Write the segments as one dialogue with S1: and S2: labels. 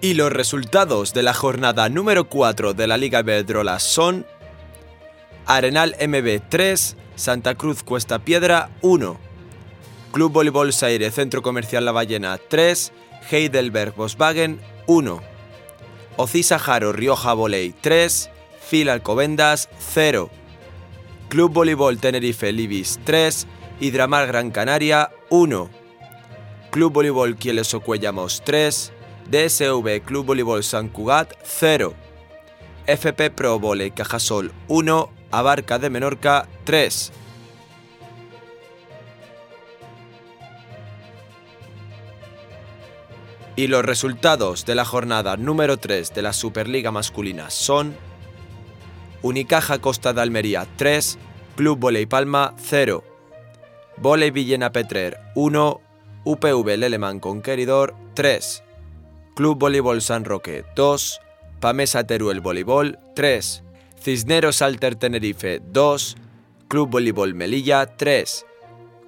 S1: Y los resultados de la jornada número 4 de la Liga Iberdrola son Arenal MB 3, Santa Cruz Cuesta Piedra 1, Club Voleibol Saire Centro Comercial La Ballena 3, Heidelberg Volkswagen 1, Ocisa Jaro Rioja Voley 3, Fil Alcobendas 0, Club Voleibol Tenerife Libis 3, Hidramar Gran Canaria 1, Club Voleibol Quieles Cuellamos 3, DSV Club Voleibol San Cugat 0, FP Pro Voley Cajasol 1, Abarca de Menorca 3. Y los resultados de la jornada número 3 de la Superliga masculina son Unicaja Costa de Almería 3, Club Voley Palma 0, Voley Villena Petrer 1, UPV Leleman Conqueridor 3, Club Voleibol San Roque 2, Pamesa Teruel Voleibol 3, Cisneros Alter Tenerife 2, Club Voleibol Melilla 3,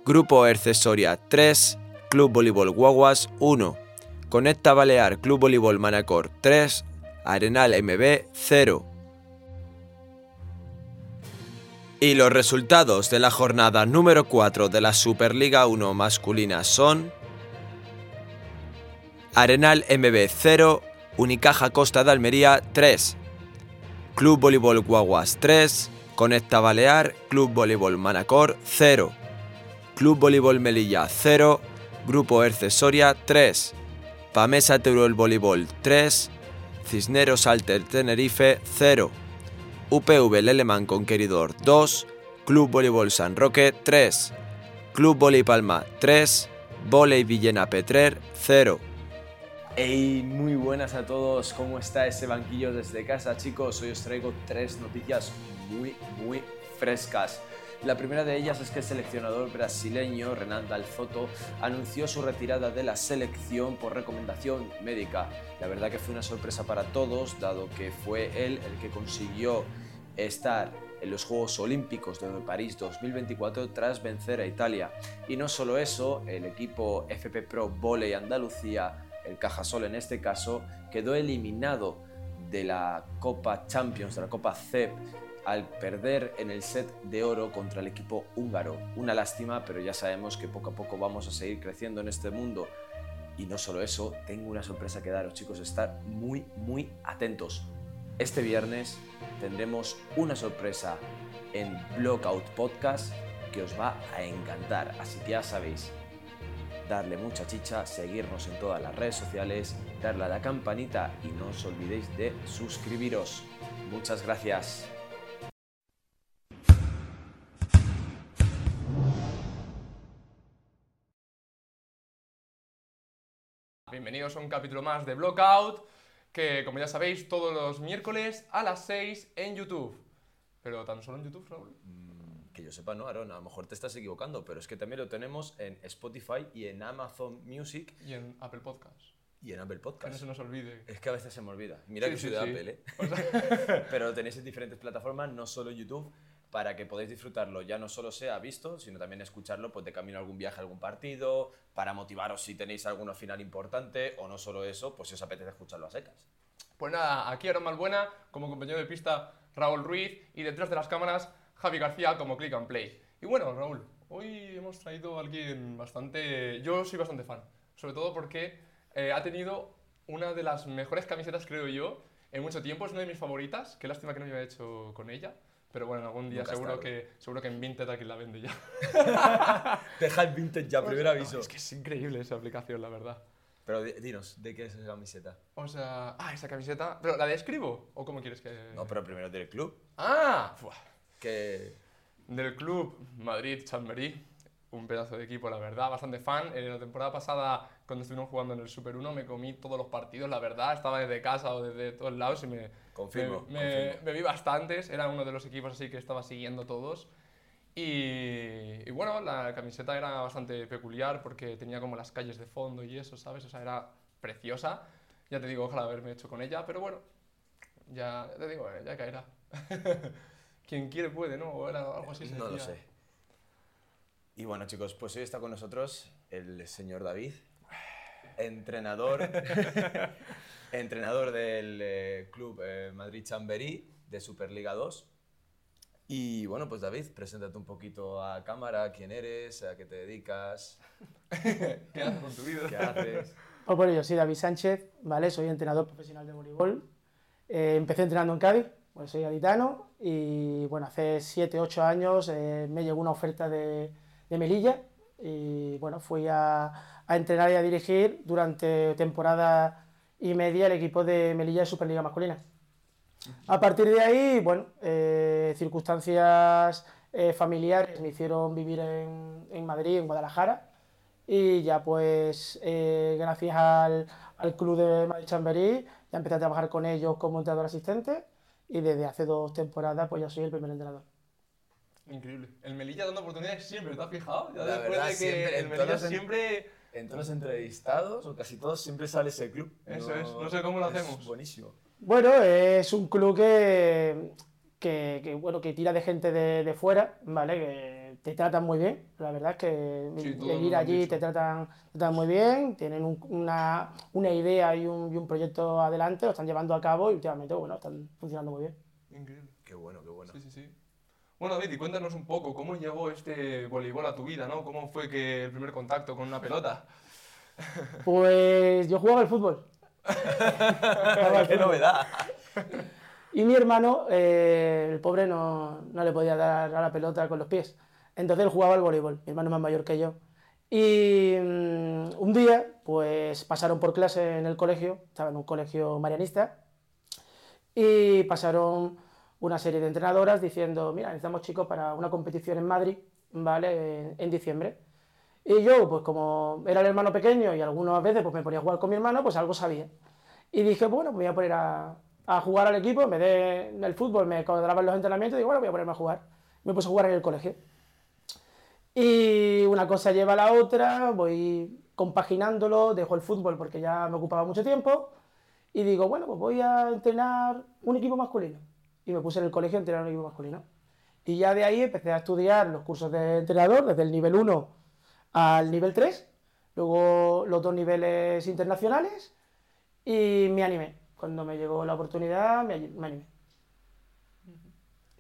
S1: Grupo Ercesoria 3, Club Voleibol Guaguas 1, Conecta Balear Club Voleibol Manacor 3, Arenal MB 0. Y los resultados de la jornada número 4 de la Superliga 1 masculina son Arenal MB 0, Unicaja Costa de Almería 3, Club Voleibol Guaguas 3, Conecta Balear, Club Voleibol Manacor 0, Club Voleibol Melilla 0, Grupo Ercesoria 3, Pamesa Teruel Voleibol 3, Cisneros Alter Tenerife 0, UPV Leleman Conqueridor 2, Club Voleibol San Roque 3, Club Voley Palma 3, Voley Villena Petrer 0.
S2: Hey, muy buenas a todos, ¿cómo está ese banquillo desde casa chicos? Hoy os traigo tres noticias muy, muy frescas. La primera de ellas es que el seleccionador brasileño Renan Dalzotto anunció su retirada de la selección por recomendación médica. La verdad que fue una sorpresa para todos, dado que fue él el que consiguió estar en los Juegos Olímpicos de París 2024 tras vencer a Italia. Y no solo eso, el equipo FP Pro Volley Andalucía, el Cajasol en este caso, quedó eliminado de la Copa Champions, de la Copa CEP, al perder en el set de oro contra el equipo húngaro. Una lástima, pero ya sabemos que poco a poco vamos a seguir creciendo en este mundo. Y no solo eso, tengo una sorpresa que daros, chicos, estar muy, muy atentos. Este viernes tendremos una sorpresa en Blockout Podcast que os va a encantar. Así que ya sabéis, darle mucha chicha, seguirnos en todas las redes sociales, darle a la campanita y no os olvidéis de suscribiros. Muchas gracias.
S3: Bienvenidos a un capítulo más de Blockout, que como ya sabéis, todos los miércoles a las 6 en YouTube. Pero tan solo en YouTube, Raúl.
S2: Que yo sepa, no, Aaron, a lo mejor te estás equivocando, pero es que también lo tenemos en Spotify y en Amazon Music
S3: Y en Apple Podcasts.
S2: y en Apple
S3: Que no
S2: Podcast.
S3: se nos olvide.
S2: Es que a veces se me olvida. Mira
S3: Sí,
S2: que
S3: sí,
S2: soy de
S3: sí.
S2: Apple, ¿eh?
S3: O sea,
S2: Pero lo tenéis en diferentes plataformas, no solo YouTube, para que podáis disfrutarlo. Ya no solo sea visto, sino también escucharlo pues, de camino a algún viaje, a algún partido, para motivaros si tenéis alguna final importante, o no solo eso, pues si os apetece escucharlo a secas.
S3: pues nada, aquí Aaron Malbuena como compañero de pista Raúl Ruiz y detrás de las cámaras Javi García como Click and Play. Y bueno, Raúl, hoy hemos traído a alguien bastante... Yo soy bastante fan, sobre todo porque eh, ha tenido una de las mejores camisetas, creo yo, en mucho tiempo. Es una de mis favoritas. Qué lástima que no me haya hecho con ella. Pero bueno, algún día
S2: Nunca
S3: seguro que, seguro que en Vinted alguien la vende ya.
S2: Deja el vintage ya, primer
S3: No,
S2: aviso.
S3: es que es increíble esa aplicación, la verdad.
S2: Pero di- dinos, ¿de qué es esa camiseta?
S3: O sea, ah, esa camiseta. ¿Pero la describo? ¿O cómo quieres que.?
S2: No, pero primero del club,
S3: ¡Ah! Buah.
S2: Que...
S3: Del club Madrid Chamberí. Un pedazo de equipo, la verdad, bastante fan. Eh, la temporada pasada, cuando estuvimos jugando en el Super 1, me comí todos los partidos, la verdad. Estaba desde casa o desde todos lados y me,
S2: Confirmo,
S3: me, me-
S2: confirmo.
S3: me vi bastantes. Era uno de los equipos así que estaba siguiendo todos. Y, y bueno, la camiseta era bastante peculiar porque tenía como las calles de fondo y eso, ¿sabes? O sea, era preciosa. Ya te digo, ojalá haberme hecho con ella, pero bueno, ya, ya te digo, eh, ya caerá. Quien quiere puede, ¿no? O era algo así.
S2: No lo sé. Y bueno, chicos, pues hoy está con nosotros el señor David, entrenador
S1: entrenador del eh, club eh, Madrid Chamberí de Superliga 2. Y bueno, pues David, preséntate un poquito a cámara, quién eres, a qué te dedicas,
S3: ¿Qué haces con tu vida?
S1: qué haces.
S4: Pues bueno, yo soy David Sánchez, ¿vale? Soy entrenador profesional de voleibol. Eh, empecé entrenando en Cádiz, pues soy gaditano y bueno, hace 7, 8 años eh, me llegó una oferta de, de Melilla y bueno, fui a, a entrenar y a dirigir durante temporada y media el equipo de Melilla de Superliga masculina. A partir de ahí, bueno, eh, circunstancias eh, familiares me hicieron vivir en, en Madrid, en Guadalajara, y ya pues eh, gracias al, al club de Madrid Chamberí ya empecé a trabajar con ellos como entrenador asistente y desde hace dos temporadas pues ya soy el primer entrenador.
S3: Increíble. El Melilla dando oportunidades siempre, ¿te has fijado? Ya
S1: La
S3: después
S1: verdad,
S3: de que
S1: siempre,
S3: el Melilla
S1: en-
S3: siempre...
S1: En todos los entrevistados, o casi todos, siempre sale ese club.
S3: Eso es, no sé cómo lo
S1: es
S3: hacemos.
S1: buenísimo.
S4: Bueno, es un club que, que, que, bueno, que tira de gente de, de fuera, ¿vale? Que te tratan muy bien, la verdad es que
S3: Sí,
S4: el ir allí te tratan, te tratan muy bien, tienen un- una, una idea y un, y un proyecto adelante, lo están llevando a cabo y últimamente, bueno, están funcionando muy bien.
S3: Increíble.
S1: Qué bueno, qué bueno.
S3: Sí, sí, sí. Bueno, David, y cuéntanos un poco, ¿cómo llegó este voleibol a tu vida, no? ¿Cómo fue que el primer contacto con una pelota?
S4: Pues yo jugaba al fútbol. Jugaba al
S1: ¡Qué
S4: fútbol.
S1: novedad!
S4: Y mi hermano, eh, el pobre, no, no le podía dar a la pelota con los pies. Entonces él jugaba al voleibol. Mi hermano más mayor que yo. Y mm, un día, pues pasaron por clase en el colegio, estaba en un colegio marianista, y pasaron una serie de entrenadoras diciendo, mira, necesitamos chicos para una competición en Madrid, ¿vale? En, en diciembre. Y yo, pues como era el hermano pequeño y algunas veces pues me ponía a jugar con mi hermano, pues algo sabía. Y dije, bueno, pues me voy a poner a, a jugar al equipo, vez de del fútbol me cuadraban los entrenamientos, y digo, bueno, voy a ponerme a jugar. Me puse a jugar en el colegio. Y una cosa lleva a la otra, voy compaginándolo, dejo el fútbol porque ya me ocupaba mucho tiempo, y digo, bueno, pues voy a entrenar un equipo masculino. Y me puse en el colegio a entrenar un equipo masculino. Y ya de ahí empecé a estudiar los cursos de entrenador, desde el nivel 1 al nivel 3, luego los dos niveles internacionales, y me animé. Cuando me llegó la oportunidad, me, me animé.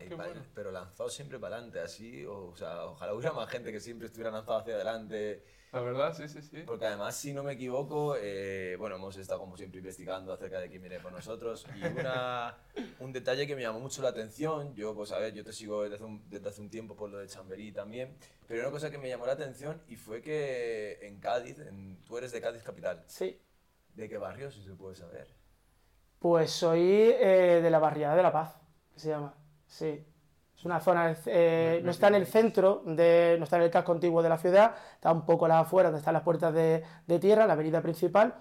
S1: Eh,
S3: Qué bueno.
S1: Pero lanzado siempre para adelante, así, o, o sea, ojalá hubiera más gente que siempre estuviera lanzado hacia adelante,
S3: La verdad, sí, sí, sí.
S1: porque además, si no me equivoco, eh, bueno, hemos estado como siempre investigando acerca de quién viene por nosotros, y una, un detalle que me llamó mucho la atención, yo, pues a ver, yo te sigo desde hace un, desde hace un tiempo por lo de Chamberí también, pero una cosa que me llamó la atención y fue que en Cádiz, en- tú eres de Cádiz capital,
S4: Sí.
S1: ¿de qué barrio, si se puede saber?
S4: Pues soy eh, de la barriada de La Paz, que se llama. Sí. Es una zona, eh, no está en el centro, de, no está en el casco antiguo de la ciudad, está un poco a las afueras, donde están las puertas de, de tierra, la avenida principal,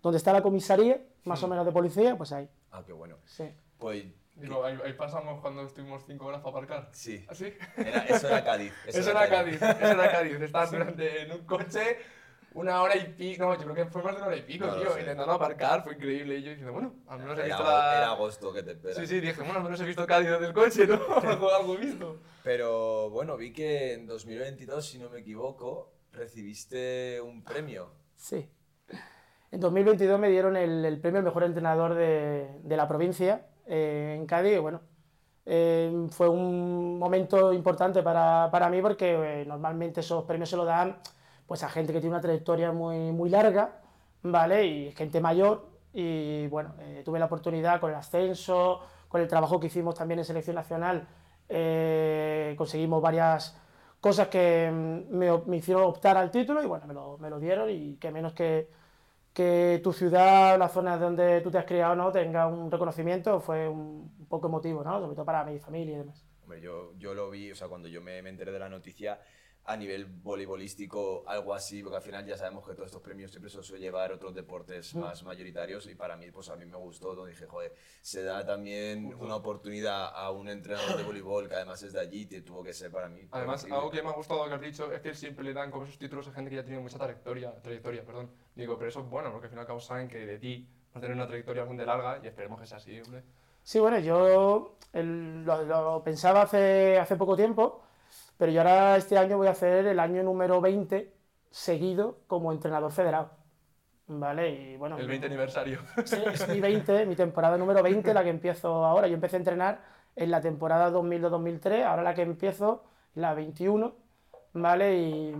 S4: donde está la comisaría, más o menos de policía, pues ahí.
S1: Ah, qué bueno.
S4: Sí.
S1: Pues,
S3: Digo, ahí, ahí pasamos cuando estuvimos cinco horas para aparcar.
S1: sí,
S3: ¿Ah, sí?
S1: era- eso era Cádiz.
S3: Eso era Cádiz, eso era Cádiz. Estabas durante en un coche una hora y pico, no, yo creo que fue más de una hora y pico,
S1: No
S3: tío, intentando aparcar, fue increíble. Y yo diciendo, bueno, al menos he visto la...
S1: era agosto que te espera.
S3: Sí, sí, dije, bueno, al menos he visto Cádiz desde el coche, ¿no? algo, visto.
S1: Pero bueno, vi que en 2022, si no me equivoco, recibiste un premio.
S4: Sí. En 2022 me dieron el, el premio al mejor entrenador de, de la provincia eh, en Cádiz. y Bueno, eh, fue un momento importante para, para mí porque eh, normalmente esos premios se lo dan pues, a gente que tiene una trayectoria muy, muy larga, ¿vale? Y gente mayor. Y bueno, eh, tuve la oportunidad con el ascenso, con el trabajo que hicimos también en selección nacional, eh, conseguimos varias cosas que mm, me, me hicieron optar al título y bueno, me lo, me lo dieron y que menos que, que tu ciudad, la zona donde tú te has criado, ¿no? tenga un reconocimiento, fue un, poco emotivo, ¿no? Sobre todo para mi familia y demás.
S1: Hombre, yo, yo lo vi, o sea, cuando yo me, me enteré de la noticia, a nivel voleibolístico, algo así, porque al final ya sabemos que todos estos premios siempre se suele llevar otros deportes más mayoritarios y para mí, pues a mí me gustó, ¿no? dije, joder, se da también una oportunidad a un entrenador de voleibol que además es de allí, que tuvo que ser para mí.
S3: Además,
S1: increíble.
S3: algo que me ha gustado que has dicho es que siempre le dan como esos títulos a gente que ya tiene mucha trayectoria, trayectoria, perdón. Digo, pero eso es bueno, porque al fin y al cabo saben que de ti vas a tener una trayectoria bastante larga y esperemos que sea así, hombre.
S4: Sí, bueno, yo el- lo, lo pensaba hace, hace poco tiempo, pero yo ahora este año voy a hacer el año número 20 seguido como entrenador federado. ¿vale? Y bueno,
S3: El 20 aniversario.
S4: Sí, es mi 20, mi temporada número 20, la que empiezo ahora. Yo empecé a entrenar en la temporada 2002-2003, ahora la que empiezo, la 21, ¿vale? Y,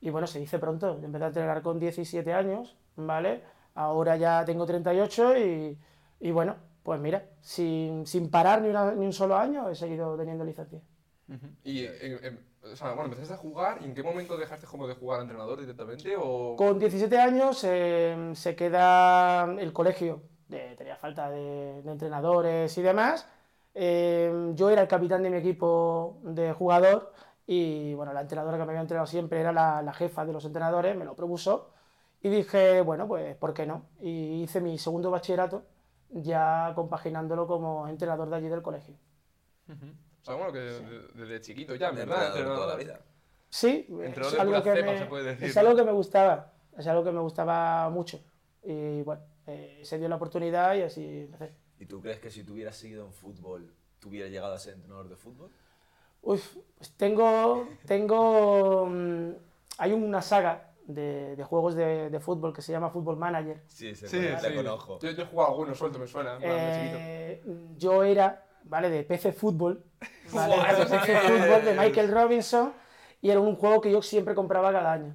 S4: y bueno, se dice pronto, yo empecé a entrenar con 17 años, ¿vale? Ahora ya tengo 38 y, y bueno, pues mira, sin, sin parar ni, una- ni un solo año he seguido teniendo licencia.
S3: Y, eh, eh, o sea, bueno, empezaste a jugar y en qué momento dejaste como de jugar a entrenador directamente o...
S4: Con 17 años eh, se queda el colegio, de- tenía falta de, de entrenadores y demás. Eh, yo era el capitán de mi equipo de jugador y bueno, la entrenadora que me había entrenado siempre era la, la jefa de los entrenadores, me lo propuso y dije, bueno, pues ¿por qué no? Y hice mi segundo bachillerato ya compaginándolo como entrenador de allí del colegio.
S3: O sea, bueno, que de- desde chiquito ya, ¿verdad?
S1: entrenador toda la vida.
S4: Sí,
S3: Entrenador
S4: es
S3: de
S4: algo,
S3: pura
S4: que
S3: cepa,
S4: me,
S3: se puede decir,
S4: es
S3: ¿no?
S4: algo que me gustaba, es algo que me gustaba mucho. Y bueno, eh, se dio la oportunidad y así empecé.
S1: ¿Y tú crees que si tú hubieras seguido en fútbol, tú hubieras llegado a ser entrenador de fútbol?
S4: Uf, pues tengo, tengo, mm, hay una saga de, de juegos de, de fútbol que se llama Fútbol Manager.
S1: Sí, se
S3: Sí, sí.
S1: conozco.
S3: Yo, yo he jugado algunos suelto, me suena.
S4: Eh, yo era, ¿vale? De PC Fútbol, De PC Fútbol. Michael Robinson y era un juego que yo siempre compraba cada año.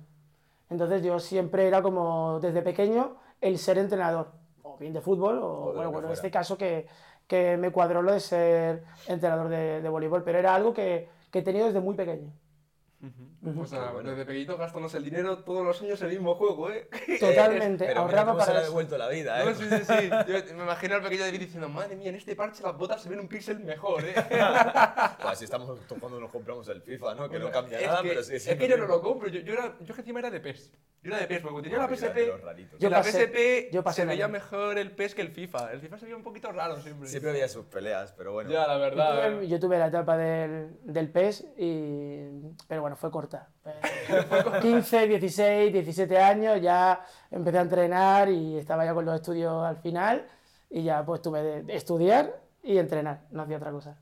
S4: Entonces yo siempre era como, desde pequeño, el ser entrenador, o bien de fútbol, o, bueno, bueno, en este caso que, que me cuadró lo de ser entrenador de, de voleibol, pero era algo que, que he tenido desde muy pequeño.
S3: O sea,
S1: bueno.
S3: desde pequeñito gastándose el dinero todos los años el mismo juego, ¿eh?
S4: Totalmente,
S1: Pero
S4: ahorraba
S1: cómo se le
S4: para
S1: ha devuelto la vida,
S3: No,
S1: ¿eh?
S3: sí, sí, sí. Yo me imagino al pequeño David diciendo, madre mía, en este parche las botas se ven un píxel mejor, ¿eh?
S1: Pues así estamos cuando nos compramos el FIFA, ¿no? Que no cambia
S3: es
S1: nada,
S3: que,
S1: pero sí
S3: es que yo no lo compro, yo, yo, era, yo que encima era de PES. Yo era de PES, porque tenía la PSP.
S4: Yo
S3: la PSP
S4: yo pasé
S3: se veía mejor el PES que el FIFA. El FIFA se veía un poquito raro siempre.
S1: Siempre había sus peleas, pero bueno.
S3: Ya, la
S4: Yo
S3: verdad.
S4: tuve, yo tuve la etapa del, del PES, y, pero bueno, fue corta. Eh, 15, 16, 17 años, ya empecé a entrenar y estaba ya con los estudios al final y ya pues tuve de, de estudiar y entrenar, no hacía otra cosa.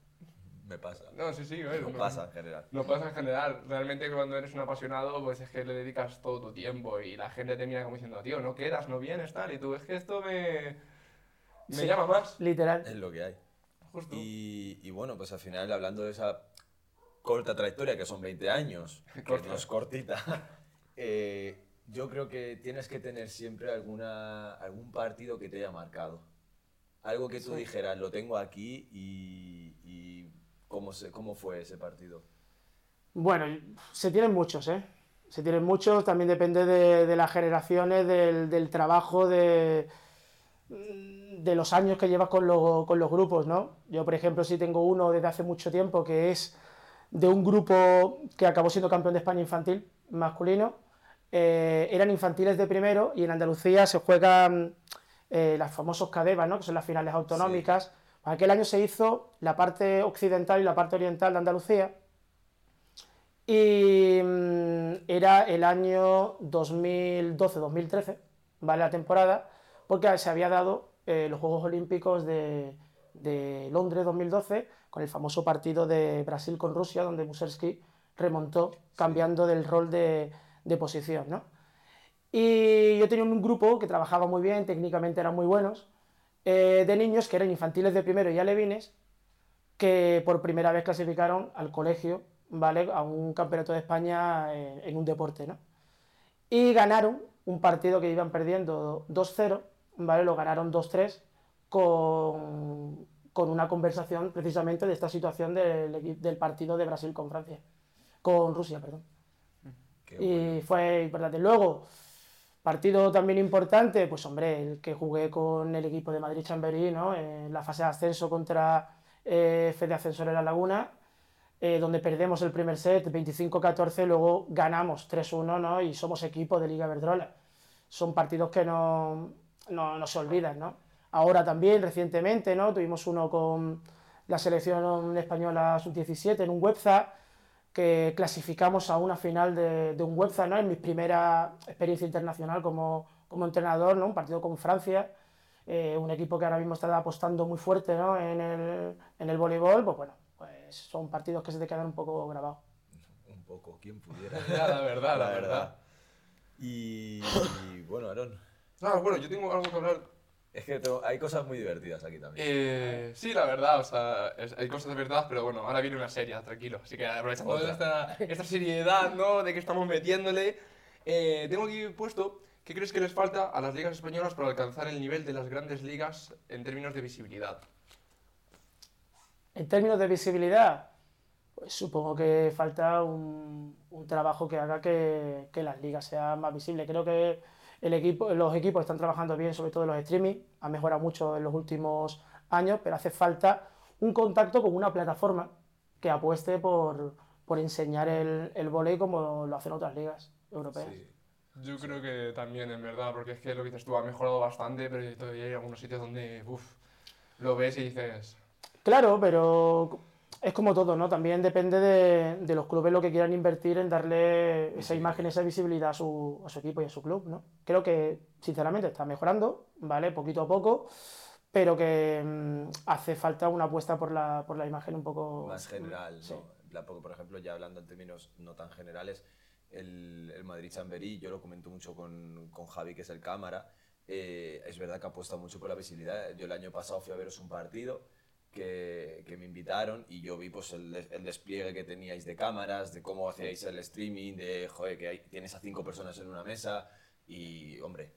S1: Me pasa.
S3: No, sí, sí, ver,
S1: No
S3: no-
S1: pasa en general.
S3: Lo pasa en general. Realmente cuando eres un apasionado, pues es que le dedicas todo tu tiempo y la gente te mira como diciendo, tío, no quedas, no vienes, tal. Y tú, es que esto me, me
S4: Sí.
S3: llama más.
S4: Literal.
S1: Es lo que hay.
S3: Justo.
S1: Y, y bueno, pues al final, hablando de esa corta trayectoria, que son 20 años, que
S3: Corta.
S1: no es cortita, eh, yo creo que tienes que tener siempre alguna, algún partido que te haya marcado. Algo que tú dijeras, lo tengo aquí y, y ¿cómo, se, cómo fue ese partido.
S4: Bueno, se tienen muchos, ¿eh? Se tienen muchos, también depende de, de las generaciones, del, del trabajo, de, de los años que llevas con, lo- con los grupos, ¿no? Yo, por ejemplo, sí tengo uno desde hace mucho tiempo que es de un grupo que acabó siendo campeón de España infantil, masculino. Eh, eran infantiles de primero y en Andalucía se juegan eh, las famosos CADEVA, ¿no? Que son las finales autonómicas. Aquel año se hizo la parte occidental y la parte oriental de Andalucía. Y mm, era el año 2012-2013, ¿vale? La temporada, porque se había dado eh, los Juegos Olímpicos de, de Londres 2012 con el famoso partido de Brasil con Rusia, donde Muserski remontó cambiando del rol de, de posición, ¿no? Y yo tenía un grupo que trabajaba muy bien, técnicamente eran muy buenos, eh, de niños que eran infantiles de primero y alevines, que por primera vez clasificaron al colegio, ¿vale? A un campeonato de España en, en un deporte, ¿no? Y ganaron un partido que iban perdiendo 2-0, ¿vale? Lo ganaron 2-3 con, con una conversación precisamente de esta situación del, del partido de Brasil con Francia, con Rusia, perdón.
S1: Qué bueno.
S4: Y fue importante. Luego, partido también importante, pues hombre, el que jugué con el equipo de Madrid Chamberí, ¿no? En la fase de ascenso contra eh, Fede Ascensor en la Laguna, eh, donde perdemos el primer set 25-14, luego ganamos 3-1, ¿no? Y somos equipo de Liga Verdrola. Son partidos que no, no, no se olvidan, ¿no? Ahora también, recientemente, ¿no? Tuvimos uno con la selección española sub-17 en un Webza, que clasificamos a una final de, de un Webza, ¿no? En mi primera experiencia internacional como, como entrenador, ¿no? Un partido con Francia, eh, un equipo que ahora mismo está apostando muy fuerte, ¿no? En el, en el voleibol, pues bueno, pues son partidos que se te quedan un poco grabados.
S1: Un poco, quién pudiera.
S3: La verdad, la verdad.
S1: Y, y, bueno, Aaron,
S3: Ah, bueno, yo tengo algo que hablar.
S1: Es que tengo- hay cosas muy divertidas aquí también.
S3: Eh, sí, la verdad, o sea, es- hay cosas de verdad, pero bueno, ahora viene una serie, tranquilo. Así que aprovechando esta, esta seriedad, ¿no? De que estamos metiéndole, eh, tengo aquí puesto, ¿qué crees que les falta a las ligas españolas para alcanzar el nivel de las grandes ligas en términos de visibilidad?
S4: En términos de visibilidad, pues supongo que falta un, un trabajo que haga que, que las ligas sean más visibles. Creo que el equipo, los equipos están trabajando bien, sobre todo los streaming, han mejorado mucho en los últimos años, pero hace falta un contacto con una plataforma que apueste por, por enseñar el, el vóley como lo hacen otras ligas europeas.
S1: Sí.
S3: Yo creo que también, en verdad, porque es que lo que dices tú ha mejorado bastante, pero todavía hay algunos sitios donde, uff, lo ves y dices,
S4: Claro, pero es como todo, ¿no? También depende de, de los clubes lo que quieran invertir en darle esa imagen, esa visibilidad a su, a su equipo y a su club, ¿no? Creo que, sinceramente, está mejorando, ¿vale? Poquito a poco, pero que mm, hace falta una apuesta por la, por la imagen un poco...
S1: más general,
S4: Sí.
S1: ¿no? En plan, porque, por ejemplo, ya hablando en términos no tan generales, el, el Madrid Chamberí, yo lo comento mucho con, con Javi, que es el cámara, eh, es verdad que apuesta mucho por la visibilidad. Yo el año pasado fui a veros un partido que, que me invitaron y yo vi pues el, el despliegue que teníais de cámaras, de cómo hacíais el streaming, de, joder, que hay- tienes a cinco personas en una mesa y, hombre,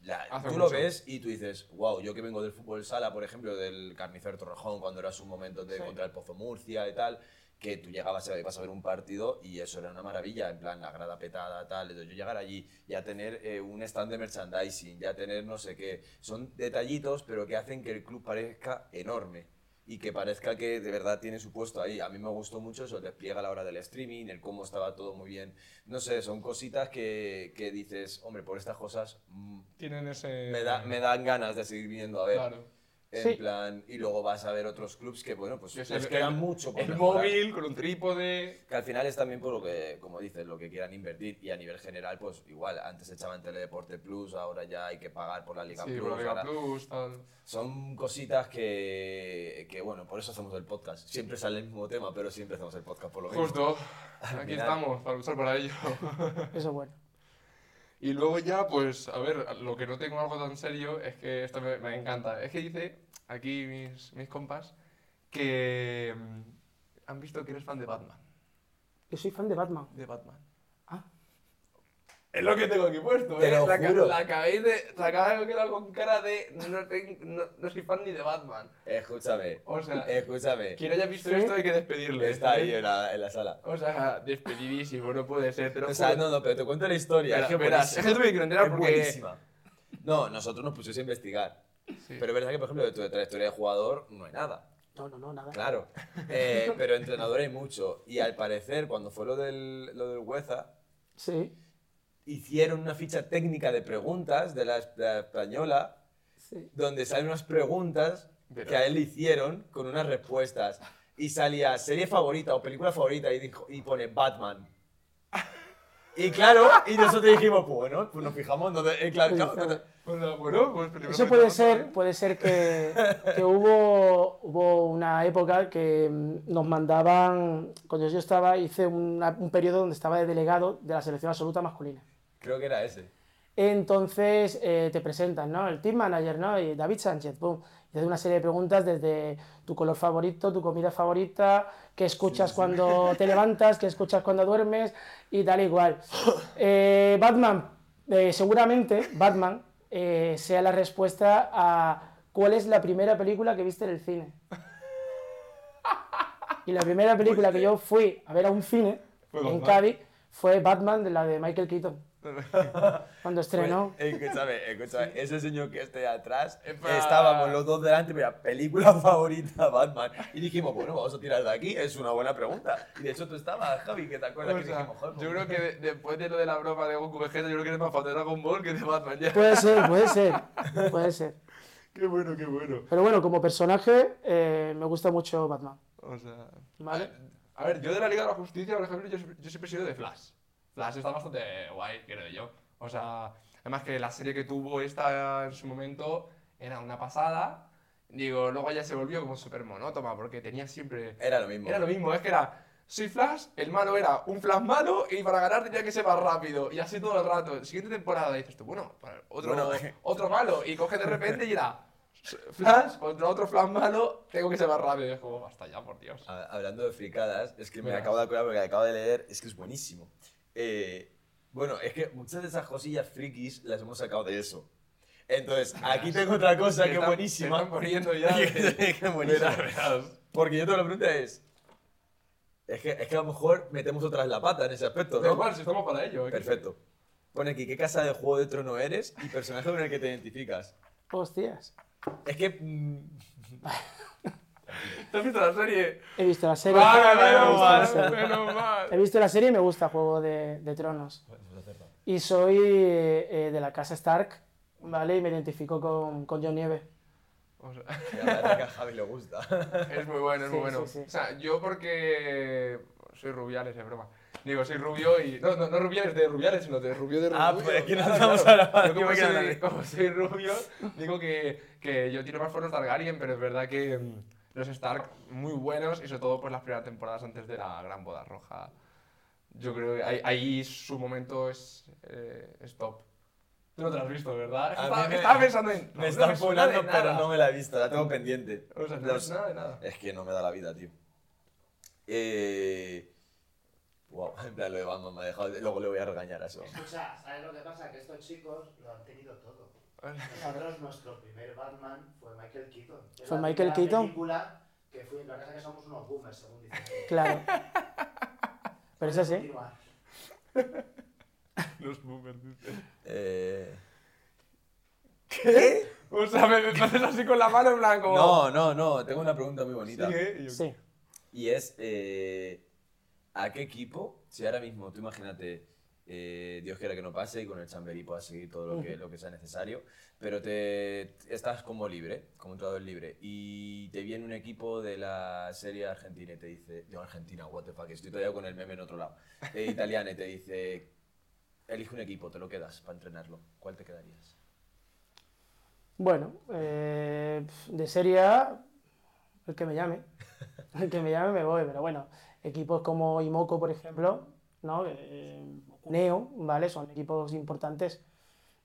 S1: la- tú lo
S3: mucho.
S1: ves y tú dices, wow, yo que vengo del fútbol sala, por ejemplo, del Carnicero Torrejón, cuando era su momento de
S4: Sí.
S1: contra el Pozo Murcia y tal, que tú llegabas a, ibas a ver un partido y eso era una maravilla, en plan, la grada petada, tal, yo llegar allí, ya tener eh, un stand de merchandising, ya tener no sé qué, son detallitos, pero que hacen que el club parezca enorme y que parezca que de verdad tiene su puesto ahí. A mí me gustó mucho eso, el despliegue a la hora del streaming, el cómo estaba todo muy bien. No sé, son cositas que, que dices, hombre, por estas cosas mm,
S3: tienen ese...
S1: me, da, me dan ganas de seguir viniendo a ver.
S3: Claro.
S1: En
S4: Sí.
S1: plan, y luego vas a ver otros clubs que, bueno, pues les
S3: el-
S1: queda
S3: el-
S1: mucho por
S3: El
S1: mejorar.
S3: móvil con un trípode...
S1: Que al final es también por lo que, como dices, lo que quieran invertir y a nivel general, pues igual, antes echaban Teledeporte Plus, ahora ya hay que pagar por la Liga
S3: Sí,
S1: Plus.
S3: con la Liga Plus, tal...
S1: Son cositas que, que, bueno, por eso hacemos el podcast. Siempre sale el mismo tema, pero siempre hacemos el podcast por lo mismo.
S3: Justo,
S1: Al
S3: aquí
S1: final.
S3: estamos, para luchar para ello.
S4: Eso es bueno.
S3: Y luego ya, pues, a ver, lo que no tengo algo tan serio es que esto me, me encanta. Es que dice, aquí mis, mis compas, que mm, han visto que eres fan de Batman.
S4: Yo soy fan de Batman.
S3: De Batman.
S4: Ah.
S3: Es lo que tengo aquí puesto,
S1: Te
S3: ¿eh?
S1: lo
S3: la,
S1: juro.
S3: la acabáis de... La acabáis de quedar con cara de... No, tengo- no, no soy fan ni de Batman.
S1: Escúchame,
S3: O sea,
S1: escúchame.
S3: quien haya visto
S4: ¿Sí?
S3: esto hay que despedirle.
S1: Está ahí
S3: ¿eh?
S1: en la, en la sala.
S3: O sea, despedidísimo, no puede ser. Te lo
S1: O sea,
S3: juro.
S1: no, no, pero te cuento la historia. Es que
S3: verás, es que tú me quiero enterar
S1: es
S3: porque-
S1: buenísima. No, nosotros nos pusimos a investigar.
S3: Sí.
S1: Pero es verdad que, por ejemplo, de tu trayectoria de jugador no hay nada.
S4: No, no, no, nada.
S1: Claro. Eh, pero entrenador hay mucho. Y al parecer, cuando fue lo del, lo del Hueza,
S4: Sí,
S1: hicieron una ficha técnica de preguntas de la, de la española,
S4: sí.
S1: donde salen unas preguntas que a él le hicieron con unas respuestas. Y salía serie favorita o película favorita y, dijo, y pone Batman. Y claro, y nosotros dijimos, pues bueno, pues nos fijamos donde. eh, claro, claro,
S4: Pues,
S3: bueno, pues primero
S4: Eso puede ser, puede ser que, que hubo, hubo una época que mm, nos mandaban, cuando yo estaba, hice una- un periodo donde estaba de delegado de la selección absoluta masculina.
S1: creo que era ese.
S4: Entonces eh, te presentan, ¿no? El team manager, ¿no? Y David Sánchez, pum. Te hace una serie de preguntas desde tu color favorito, tu comida favorita, qué escuchas cuando te levantas, qué escuchas cuando duermes y tal igual. Eh, Batman, eh, seguramente Batman eh, sea la respuesta a cuál es la primera película que viste en el cine. Y la primera película que yo fui a ver a un cine en. Cádiz fue Batman, de la de Michael Keaton. Cuando estrenó.
S1: Pues, escúchame, escúchame, ese señor que esté atrás, estábamos los dos delante, mira, película favorita Batman. Y dijimos, bueno, vamos a tirar de aquí, es una buena pregunta. Y de hecho tú estabas, Javi, que te acuerdas
S3: O
S1: que
S3: sea,
S1: dijimos, joder,
S3: yo
S1: pues,
S3: creo que de- después de lo de la broma de Goku Vegeta, yo creo que eres más fan de Dragon Ball que de Batman ya.
S4: Puede ser, puede ser, puede ser.
S3: Qué bueno, qué bueno.
S4: Pero bueno, como personaje eh, me gusta mucho Batman.
S3: O sea...
S4: ¿Vale?
S3: A ver, yo de la Liga de la Justicia, por ejemplo, yo, yo siempre he sido de Flash. Flash está bastante guay, quiero yo. O sea, además que la serie que tuvo esta en su momento era una pasada. Digo, luego ya se volvió como súper monótona porque tenía siempre...
S1: Era lo mismo.
S3: Era lo mismo, es que era soy Flash, el malo era un Flash malo y para ganar tenía que ser más rápido. Y así todo el rato. Siguiente temporada dices tú, bueno, otro,
S1: Bueno,
S3: otro malo. Y coge de repente y era Flash contra otro Flash malo, tengo que ser más rápido. Y es como, basta ya, por Dios.
S1: Ha- Hablando de fricadas, es que me acabo de acordar porque acabo de leer, es que es buenísimo. Eh, bueno, es que muchas de esas cosillas frikis las hemos sacado de eso. Entonces, aquí tengo otra cosa que
S3: están-
S1: buenísima.
S3: están poniendo ya.
S1: que buenísima. Porque yo te la pregunta es, es que, es que a lo mejor metemos otra vez la pata en ese aspecto, ¿no?
S3: igual, si estamos para ello. ¿eh?
S1: Perfecto. Pone aquí, ¿qué casa de Juego de Trono eres y personaje con el que te identificas?
S4: Hostias.
S1: Es que...
S3: ¿Te has visto la serie?
S4: He visto la serie.
S3: Vale, menos mal, menos mal.
S4: He visto la serie y me gusta Juego de, de Tronos. Y soy eh, de la casa Stark, ¿vale? Y me identifico con, con John Nieve.
S3: O sea,
S1: que a Javi le gusta.
S3: es muy bueno, es muy
S4: Sí,
S3: bueno.
S4: sí, sí.
S3: O sea, yo porque soy Rubiales, es broma. Digo, soy rubio y... No, no, no Rubiales de Rubiales, sino de rubio de rubio.
S1: Ah, pues es que no
S3: Claro,
S1: estamos
S3: claro.
S1: hablando,
S3: Yo como soy,
S1: la-
S3: como soy rubio, digo que, que yo tiro más por los Targaryen, pero es verdad que mm, los Stark muy buenos y sobre todo pues las primeras temporadas antes de la Gran Boda Roja. Yo creo que ahí, ahí su momento es, eh, es top. Tú no te lo has visto, ¿verdad?
S1: Mí me-
S3: estaba pensando en... no,
S1: Me
S3: no
S1: están funando, pero no me la he visto, la tengo pendiente.
S3: O sea, no
S1: Los-
S3: es nada de nada.
S1: Es que no me da la vida, tío. Eh... Wow, en plan, lo de Batman me ha dejado... Luego le voy a regañar a eso.
S5: Escucha, ¿sabes lo que pasa? Que estos chicos lo han tenido todo. Nosotros, nuestro primer Batman fue Michael Keaton. Es
S4: ¿Fue
S5: la
S4: Michael Keaton?
S5: película que fue, lo que pasa es que somos unos boomers, según dicen.
S4: Claro. Pero eso sí.
S5: Continúa.
S3: Los boomers, dice.
S1: Eh...
S3: ¿Qué? O sea, me, me haces así con la mano en blanco.
S1: No, no, no, tengo una pregunta muy bonita.
S3: Sigue y yo-
S4: Sí.
S1: Y es, eh, ¿a qué equipo, si ahora mismo, tú imagínate, eh, Dios quiera que no pase y con el Chamberí puedas seguir todo lo que, lo que sea necesario, pero te estás como libre, como entrenador libre, y te viene un equipo de la serie argentina y te dice, de Argentina, what the fuck, estoy todavía con el meme en otro lado, eh, italiana y te dice, elige un equipo, te lo quedas para entrenarlo, ¿cuál te quedarías?
S4: Bueno, eh, de Serie A, el que me llame. El que me llame me voy, pero bueno, equipos como Imoco, por ejemplo, ¿no? Eh, Neo, ¿vale? Son equipos importantes.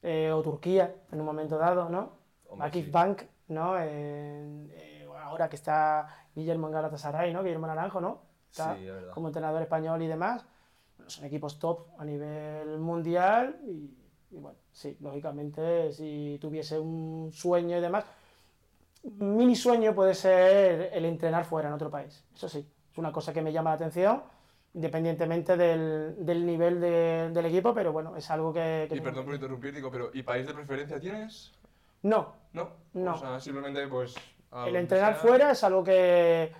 S4: Eh, o Turquía, en un momento dado, ¿no?
S1: Hombre,
S4: Akif
S1: sí.
S4: Bank, ¿no? Eh, ahora que está Guillermo en Galatasaray, ¿no? Guillermo Naranjo, ¿no? Está
S1: Sí,
S4: como entrenador español y demás. Bueno, son equipos top a nivel mundial y, y bueno, sí, lógicamente si tuviese un sueño y demás, mini sueño puede ser el entrenar fuera en otro país. Eso sí, es una cosa que me llama la atención, independientemente del, del nivel de- del equipo, pero bueno, es algo que... que
S3: Y perdón por interrumpir, digo, pero ¿y país de preferencia tienes?
S4: No,
S3: ¿No?
S4: No.
S3: O sea, simplemente pues...
S4: el entrenar
S3: sea.
S4: fuera es algo que,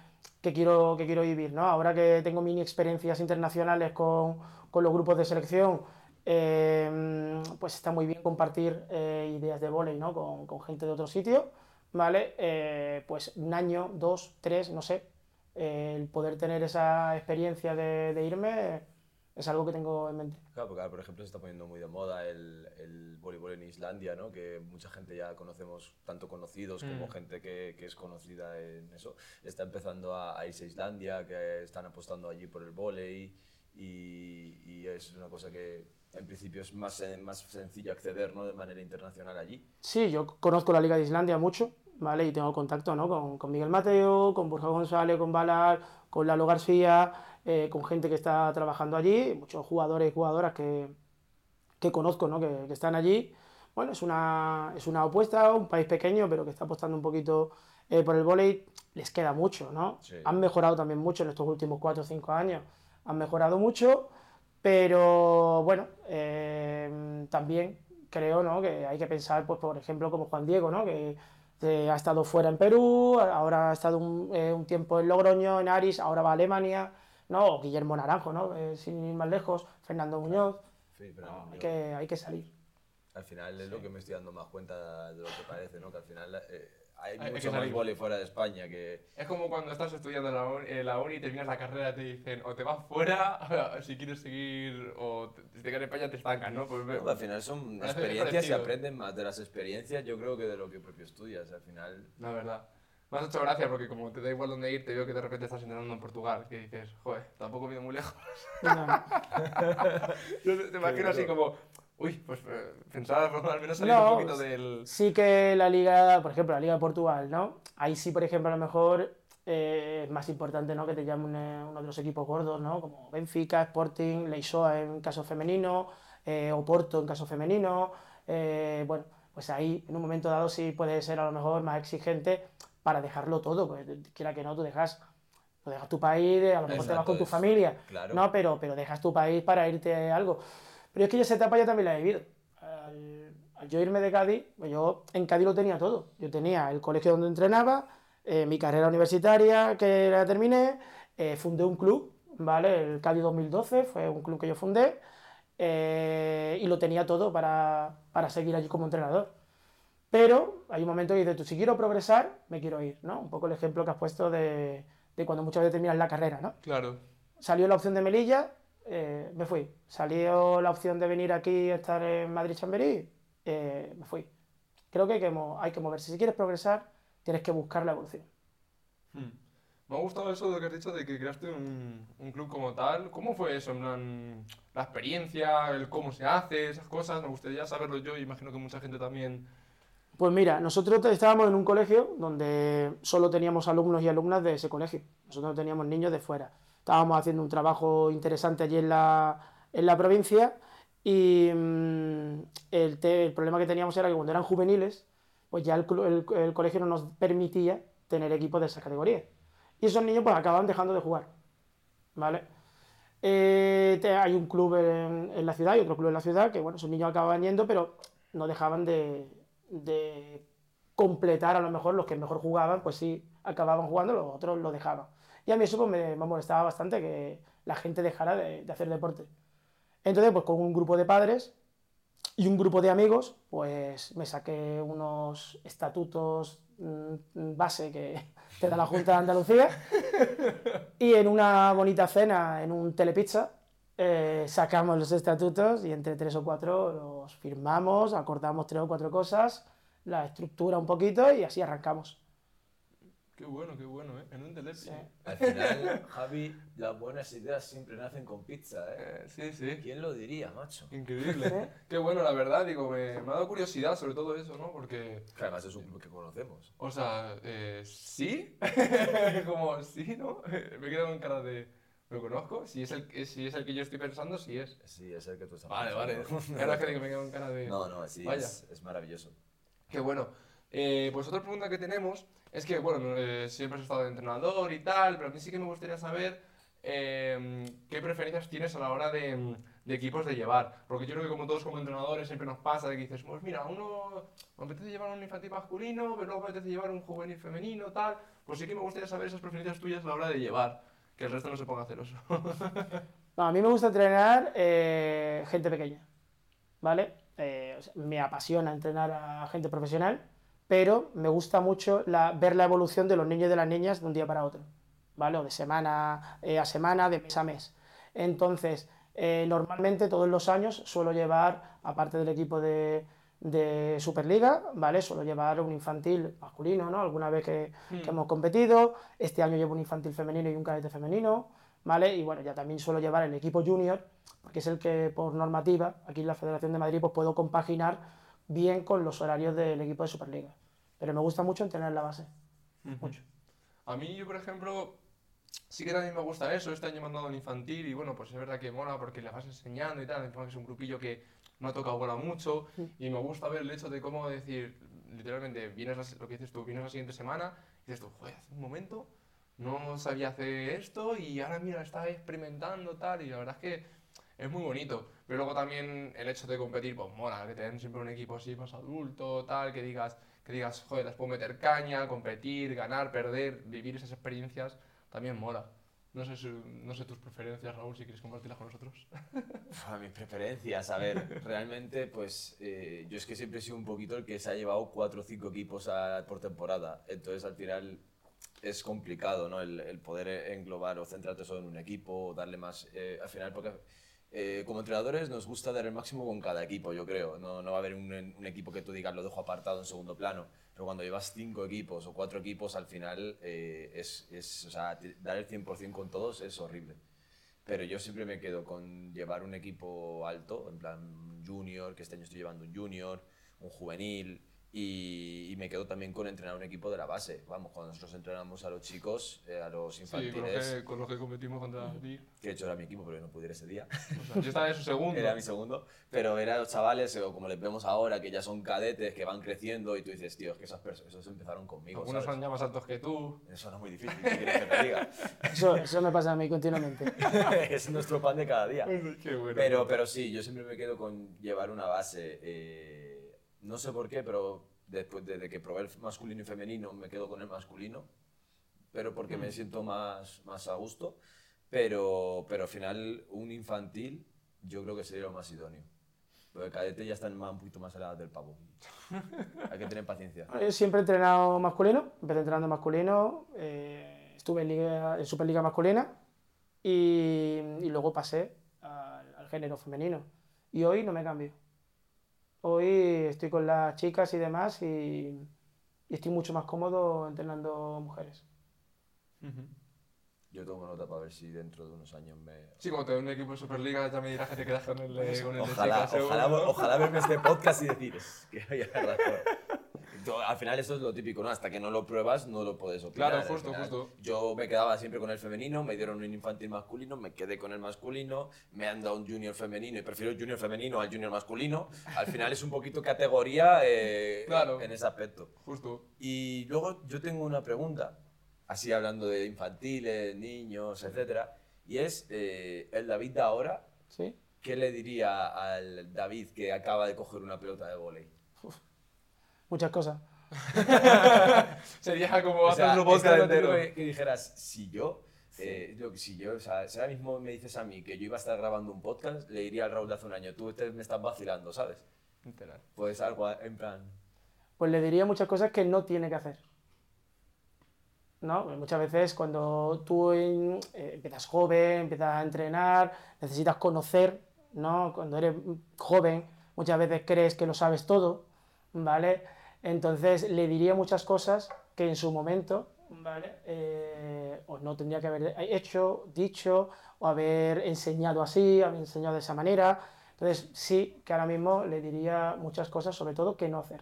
S4: que quiero, que quiero vivir, ¿no? Ahora que tengo mini experiencias internacionales con, con los grupos de selección, eh, pues está muy bien compartir eh, ideas de vóley, ¿no? Con, con gente de otro sitio, ¿vale? Eh, pues un año, dos, tres, no sé, el poder tener esa experiencia de, de irme es algo que tengo en mente.
S1: Claro, porque ahora, por ejemplo, se está poniendo muy de moda el, el voleibol en Islandia, ¿no? Que mucha gente ya conocemos, tanto conocidos como
S3: Mm.
S1: gente que, que es conocida en eso. Está empezando a, a irse a Islandia, que están apostando allí por el volei y, y es una cosa que en principio es más, más sencillo acceder, ¿no? De manera internacional allí.
S4: Sí, yo conozco la Liga de Islandia mucho, ¿vale? Y tengo contacto, ¿no? Con, con Miguel Mateo, con Borja González, con Balar, con Lalo García, eh, con gente que está trabajando allí, muchos jugadores y jugadoras que, que conozco, ¿no? Que, que están allí. Bueno, es una, es una apuesta, un país pequeño, pero que está apostando un poquito eh, por el vóley. Les queda mucho, ¿no?
S1: Sí.
S4: Han mejorado también mucho en estos últimos 4 o 5 años. Han mejorado mucho, pero bueno, eh, también creo ¿no? que hay que pensar, pues, por ejemplo, como Juan Diego, ¿no? que eh, ha estado fuera en Perú, ahora ha estado un, eh, un tiempo en Logroño, en Aris, ahora va a Alemania, ¿no? o Guillermo Naranjo, ¿no? Eh, sin ir más lejos, Fernando Muñoz,
S1: Sí, pero
S4: no, hay,
S1: yo-
S4: que, hay que salir.
S1: Al final es lo que me estoy dando más cuenta de lo que parece, ¿no? Que al final eh, hay
S3: Hay que
S1: mucho más volei fuera de España que...
S3: Es como cuando estás estudiando en la uni, en la uni y terminas la carrera te dicen o te vas fuera si quieres seguir o te- si te quedas en España te estancas, ¿no? Pues ve-
S1: Al final son experiencias y aprenden más de las experiencias, yo creo que de lo que propio estudias. Al final,
S3: La verdad. Me has hecho gracia porque como te da igual dónde ir, te veo que de repente estás entrenando en Portugal. Que dices, joder, tampoco he ido muy lejos.
S4: No,
S3: te, te imagino así como, uy, pues eh, pensar al menos salir
S4: No,
S3: un poquito del...
S4: Sí que la liga, por ejemplo, la liga de Portugal, ¿no? Ahí sí, por ejemplo, a lo mejor eh, es más importante, ¿no? Que te llamen eh, uno de los equipos gordos, ¿no? Como Benfica, Sporting, Leixoa en caso femenino, eh, Oporto en caso femenino. eh, bueno, pues ahí en un momento dado sí puede ser a lo mejor más exigente para dejarlo todo, pues quiera que no, tú dejas, tú dejas tu país, a lo mejor te vas
S1: Exacto,
S4: con tu
S1: es-
S4: familia,
S1: claro.
S4: no, pero, pero dejas tu país para irte a algo. Pero es que yo esa etapa yo también la he vivido. Al, al yo irme de Cádiz, pues yo en Cádiz lo tenía todo. Yo tenía el colegio donde entrenaba, eh, mi carrera universitaria que la terminé, eh, fundé un club, ¿vale? El Cádiz 2012 fue un club que yo fundé eh, y lo tenía todo para, para seguir allí como entrenador. Pero hay un momento que dices, tú, si quiero progresar, me quiero ir, ¿no? Un poco el ejemplo que has puesto de, de cuando muchas veces terminas la carrera, ¿no?
S3: Claro.
S4: Salió la opción de Melilla, eh, me fui. Salió la opción de venir aquí a estar en Madrid Chamberí, eh, me fui. Creo que hay que, hay que moverse. Si quieres progresar, tienes que buscar la evolución.
S3: Hmm. Me ha gustado eso de que has dicho de que creaste un, un club como tal. ¿Cómo fue eso? En plan, la experiencia, el cómo se hace, esas cosas. Me gustaría saberlo yo. Imagino que mucha gente también.
S4: Pues mira, nosotros estábamos en un colegio donde solo teníamos alumnos y alumnas de ese colegio. Nosotros no teníamos niños de fuera. Estábamos haciendo un trabajo interesante allí en la, en la provincia y mm, el, te- el problema que teníamos era que cuando eran juveniles, pues ya el, el- el colegio no nos permitía tener equipos de esa categoría. Y esos niños pues acaban dejando de jugar. ¿Vale? Eh, hay un club en, en la ciudad y otro club en la ciudad que, bueno, esos niños acababan yendo, pero no dejaban de, de completar a lo mejor los que mejor jugaban, pues sí, acababan jugando, los otros lo dejaban. Y a mí eso pues, me, me molestaba bastante que la gente dejara de, hacer deporte. Entonces, pues con un grupo de padres y un grupo de amigos, pues me saqué unos estatutos mm, base que te da la Junta de Andalucía y en una bonita cena, en un telepizza, eh, sacamos los estatutos y entre tres o cuatro los firmamos, acordamos tres o cuatro cosas, la estructura un poquito y así arrancamos.
S3: Qué bueno, qué bueno, ¿eh? En un telepi.
S4: Sí.
S2: Al final, Javi, las buenas ideas siempre nacen con pizza, ¿eh?
S3: Eh, sí, sí.
S2: ¿Quién lo diría, macho?
S3: Increíble.
S4: ¿Eh?
S3: Qué bueno, la verdad. Digo, me, me ha dado curiosidad sobre todo eso, ¿no? Porque,
S2: Que además es un club que conocemos.
S3: o sea, eh, ¿sí? Como, ¿sí, no? me he quedado con cara de... ¿Lo conozco? Si es, el, que- si es el que yo estoy pensando, sí es.
S2: Sí, es el que tú estás
S3: Vale, vale.
S2: pensando.
S3: Ahora es que me quedo con cara de...
S2: No, no, sí,
S3: Vaya.
S2: es, es maravilloso.
S3: Qué bueno. Eh, pues otra pregunta que tenemos es que, bueno, eh, siempre has estado de entrenador y tal, pero a mí sí que me gustaría saber eh, qué preferencias tienes a la hora de, de equipos de llevar. Porque yo creo que como todos como entrenadores siempre nos pasa de que dices, pues mira, uno me apetece llevar un infantil masculino, pero luego me apetece llevar un juvenil femenino, tal. Pues sí que me gustaría saber esas preferencias tuyas a la hora de llevar, que el resto no se ponga celoso.
S4: No, a mí me gusta entrenar eh, gente pequeña, ¿vale? Eh, me apasiona entrenar a gente profesional, pero me gusta mucho la- ver la evolución de los niños y de las niñas de un día para otro, ¿vale? O de semana eh, a semana, de mes a mes. Entonces, eh, normalmente todos los años suelo llevar, aparte del equipo de, de Superliga, ¿vale? Suelo llevar un infantil masculino, ¿no? Alguna vez que, que hemos competido. Este año llevo un infantil femenino y un cadete femenino, ¿vale? Y bueno, ya también suelo llevar el equipo junior, porque es el que por normativa, aquí en la Federación de Madrid, pues puedo compaginar bien con los horarios del equipo de Superliga. Pero me gusta mucho entrenar en la base. Mucho.
S3: A mí, yo, por ejemplo, sí que también me gusta eso. Este año me han dado en infantil y bueno, pues es verdad que mola porque le vas enseñando y tal. Es un grupillo que no ha tocado bola mucho y me gusta ver el hecho de cómo decir, literalmente, vienes la- lo que dices tú, vienes la siguiente semana y dices tú, joder, hace un momento no sabía hacer esto y ahora mira, está experimentando tal y la verdad es que es muy bonito. Pero luego también el hecho de competir, pues mola, que te den siempre un equipo así más adulto, tal, que digas, que digas, joder, les puedo meter caña, competir, ganar, perder, vivir esas experiencias, también mola. No sé, no sé tus preferencias, Raúl, si quieres compartirlas con nosotros.
S2: Mis preferencias, a ver, realmente, pues eh, yo es que siempre he sido un poquito el que se ha llevado cuatro o cinco equipos por temporada. Entonces, al final es complicado, ¿no? El, el poder englobar o centrarte solo en un equipo darle más. eh, al final, porque
S1: eh, como entrenadores nos gusta dar el máximo con cada equipo, yo creo. No, no va a haber un, equipo que tú digas lo dejo apartado en segundo plano. Pero cuando llevas cinco equipos o cuatro equipos, al final eh, es, es, o sea, dar el 100% con todos es horrible. Pero yo siempre me quedo con llevar un equipo alto, en plan junior, que este año estoy llevando un junior, un juvenil, y, y me quedo también con entrenar un equipo de la base. Vamos, cuando nosotros entrenamos a los chicos, eh, a los
S3: Sí, con los,
S1: infantiles,
S3: que, con los que competimos contra ti.
S1: que de hecho era mi equipo, pero yo no pudiera ese día.
S3: O sea, yo estaba en su segundo.
S1: Era mi segundo, pero eran los chavales, o como les vemos ahora, que ya son cadetes, que van creciendo, y tú dices, tío, es que esas personas, esos empezaron conmigo.
S3: Algunos
S1: ¿sabes?
S3: son ya más altos que tú.
S1: Eso no es muy difícil, ¿qué quieres que te diga?
S4: Eso, eso me pasa a mí continuamente.
S1: es nuestro pan de cada día.
S3: Qué bueno.
S1: Pero, pero sí, yo siempre me quedo con llevar una base. eh, no sé por qué, pero después de, de que probé el masculino y femenino, me quedo con el masculino. Pero porque me siento más, más a gusto. Pero, pero al final, un infantil, yo creo que sería lo más idóneo. Porque el cadete ya está más- un poquito más edad del pavo. Hay que tener paciencia.
S4: Yo siempre he entrenado masculino, empecé entrenando masculino, eh, estuve en, liga, en Superliga masculina y, y luego pasé al, al género femenino. Y hoy no me cambio. Hoy estoy con las chicas y demás y, y estoy mucho más cómodo entrenando mujeres.
S1: Yo tomo nota para ver si dentro de unos años me...
S3: Sí, como te un equipo de Superliga, ya me dirás que te quedas con el, de- con el de
S1: Ojalá,
S3: chicas, seguro,
S1: ojalá,
S3: ¿no?
S1: ojalá verme este podcast y decir "Es que había razón. Al final eso es lo típico, ¿no? Hasta que no lo pruebas no lo puedes opinar.
S3: Claro, justo,
S1: final,
S3: justo.
S1: Yo me quedaba siempre con el femenino, me dieron un infantil masculino, me quedé con el masculino, me han dado un junior femenino y prefiero el junior femenino al junior masculino. Al final es un poquito categoría eh,
S3: Claro.
S1: en ese aspecto.
S3: Justo.
S1: Y luego yo tengo una pregunta, así hablando de infantiles, niños, etcétera, y es eh, el David de ahora,
S4: ¿sí?
S1: ¿qué le diría al David que acaba de coger una pelota de vóley?
S4: Muchas cosas.
S3: Sería como
S1: O
S3: hacer
S1: sea,
S3: podcast
S1: que que, que dijeras, si yo, eh, que- si yo, o sea, si ahora mismo me dices a mí que yo iba a estar grabando un podcast, le diría al Raúl de hace un año, tú este me estás vacilando, ¿sabes?
S3: Literal.
S1: Pues algo en plan...
S4: Pues le diría muchas cosas que no tiene que hacer. ¿No? Pues muchas veces cuando tú en- eh, empiezas joven, empiezas a entrenar, necesitas conocer, ¿no? Cuando eres joven, muchas veces crees que lo sabes todo, ¿vale? Entonces le diría muchas cosas que en su momento, ¿vale? Eh, o no tendría que haber hecho, dicho, o haber enseñado así, haber enseñado de esa manera. Entonces sí que ahora mismo le diría muchas cosas, sobre todo que no hacer.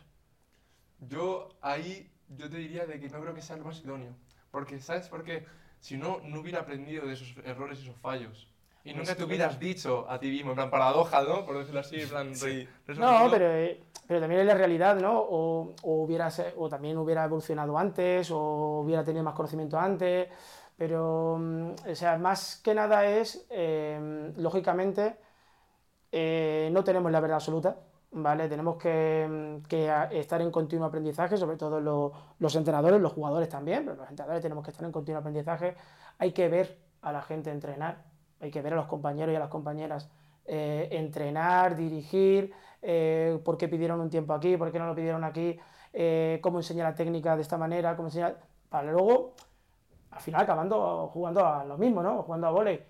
S3: Yo ahí, yo te diría de que no creo que sea lo más idóneo. Porque, ¿sabes por qué? Si no, no hubiera aprendido de esos errores y esos fallos. Y nunca te hubieras dicho a ti mismo, en plan paradoja, ¿no? Por decirlo así, en plan... re-
S4: No, pero, eh, pero también es la realidad, ¿no? O, o, hubiera se- o también hubiera evolucionado antes, o hubiera tenido más conocimiento antes, pero, mm, o sea, más que nada es, eh, lógicamente, eh, no tenemos la verdad absoluta, ¿vale? Tenemos que, mm, que estar en continuo aprendizaje, sobre todo lo- los entrenadores, los jugadores también, pero los entrenadores tenemos que estar en continuo aprendizaje. Hay que ver a la gente entrenar, hay que ver a los compañeros y a las compañeras eh, entrenar, dirigir, eh, por qué pidieron un tiempo aquí, por qué no lo pidieron aquí, eh, cómo enseñar la técnica de esta manera, cómo enseñar, para luego, al final acabando jugando a lo mismo, ¿no? Jugando a vóley.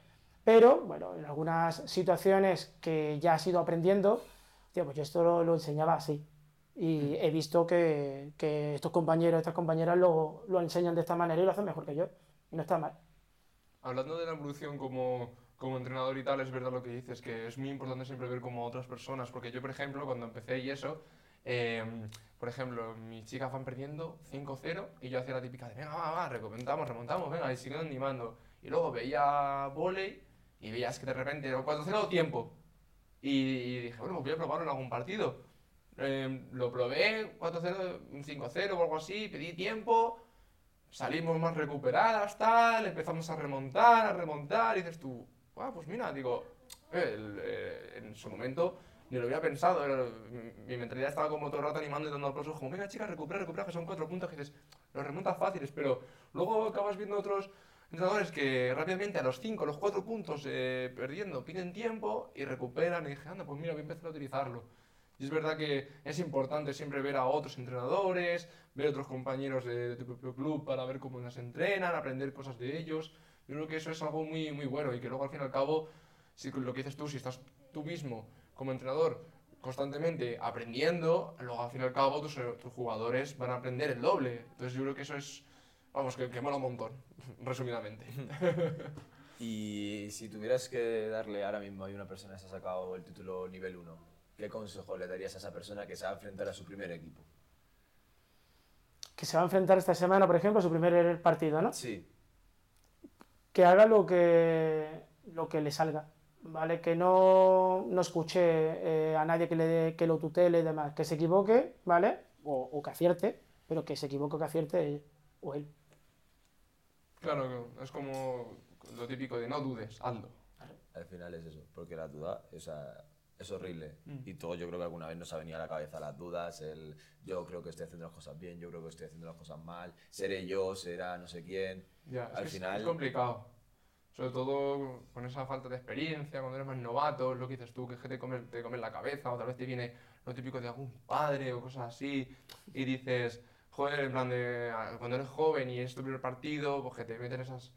S4: Pero, bueno, en algunas situaciones que ya has ido aprendiendo, tío, pues yo esto lo, lo enseñaba así. Y he visto que, que estos compañeros, estas compañeras lo, lo enseñan de esta manera y lo hacen mejor que yo. Y no está mal.
S3: Hablando de la evolución como, como entrenador y tal, es verdad lo que dices, que es muy importante siempre ver como otras personas, porque yo, por ejemplo, cuando empecé y eso, eh, por ejemplo, mis chicas van perdiendo 5-0 y yo hacía la típica de, venga, va, va, remontamos, remontamos, venga, y siguen animando. Y luego veía volei y veías que de repente era 4-0 tiempo. Y, y dije, bueno, pues voy a probarlo en algún partido. Eh, lo probé, 4-0, 5-0 o algo así, pedí tiempo, salimos más recuperadas, tal, empezamos a remontar, a remontar, y dices tú, ah, pues mira, digo, eh, el- eh, en su momento ni lo había pensado, mi mentalidad estaba como todo el rato animando y dando aplausos, como, venga chicas, recupera, recupera, que son cuatro puntos, que dices, los remontas fáciles, pero luego acabas viendo otros entrenadores que rápidamente a los cinco, los cuatro puntos eh, perdiendo, piden tiempo y recuperan, y dije, anda, pues mira, voy a empezar a utilizarlo. Y es verdad que es importante siempre ver a otros entrenadores, ver a otros compañeros de, tu propio club para ver cómo las entrenan, aprender cosas de ellos. Yo creo que eso es algo muy, muy bueno y que luego al fin y al cabo, si lo que dices tú, si estás tú mismo como entrenador constantemente aprendiendo, luego al fin y al cabo tus, tus jugadores van a aprender el doble. Entonces yo creo que eso es, vamos, que, que mola un montón, resumidamente.
S1: Y si tuvieras que darle ahora mismo a una persona que se ha sacado el título nivel 1, ¿qué consejo le darías a esa persona que se va a enfrentar a su primer equipo?
S4: Que se va a enfrentar esta semana, por ejemplo, a su primer partido, ¿no?
S1: Sí,
S4: que haga lo que, lo que le salga, ¿vale? Que no, no escuche eh, a nadie que, le, dé- que lo tutele y demás, que se equivoque, ¿vale? O, o que acierte, pero que se equivoque o que acierte ella o él.
S3: Claro, es como lo típico de no dudes, hazlo.
S1: al final es eso, porque la duda o sea, es horrible.
S3: Mm.
S1: Y todo yo creo que alguna vez nos ha venido a la cabeza las dudas, el yo creo que estoy haciendo las cosas bien, yo creo que estoy haciendo las cosas mal, seré yo, será no sé quién.
S3: Ya,
S1: Al
S3: es-
S1: final-
S3: es complicado. Sobre todo con esa falta de experiencia, cuando eres más novato, lo que dices tú, que te comes, te comes la cabeza, o tal vez te viene lo típico de algún padre o cosas así, y dices, joder, en plan de, ah, cuando eres joven y es tu primer partido, pues que te meten esas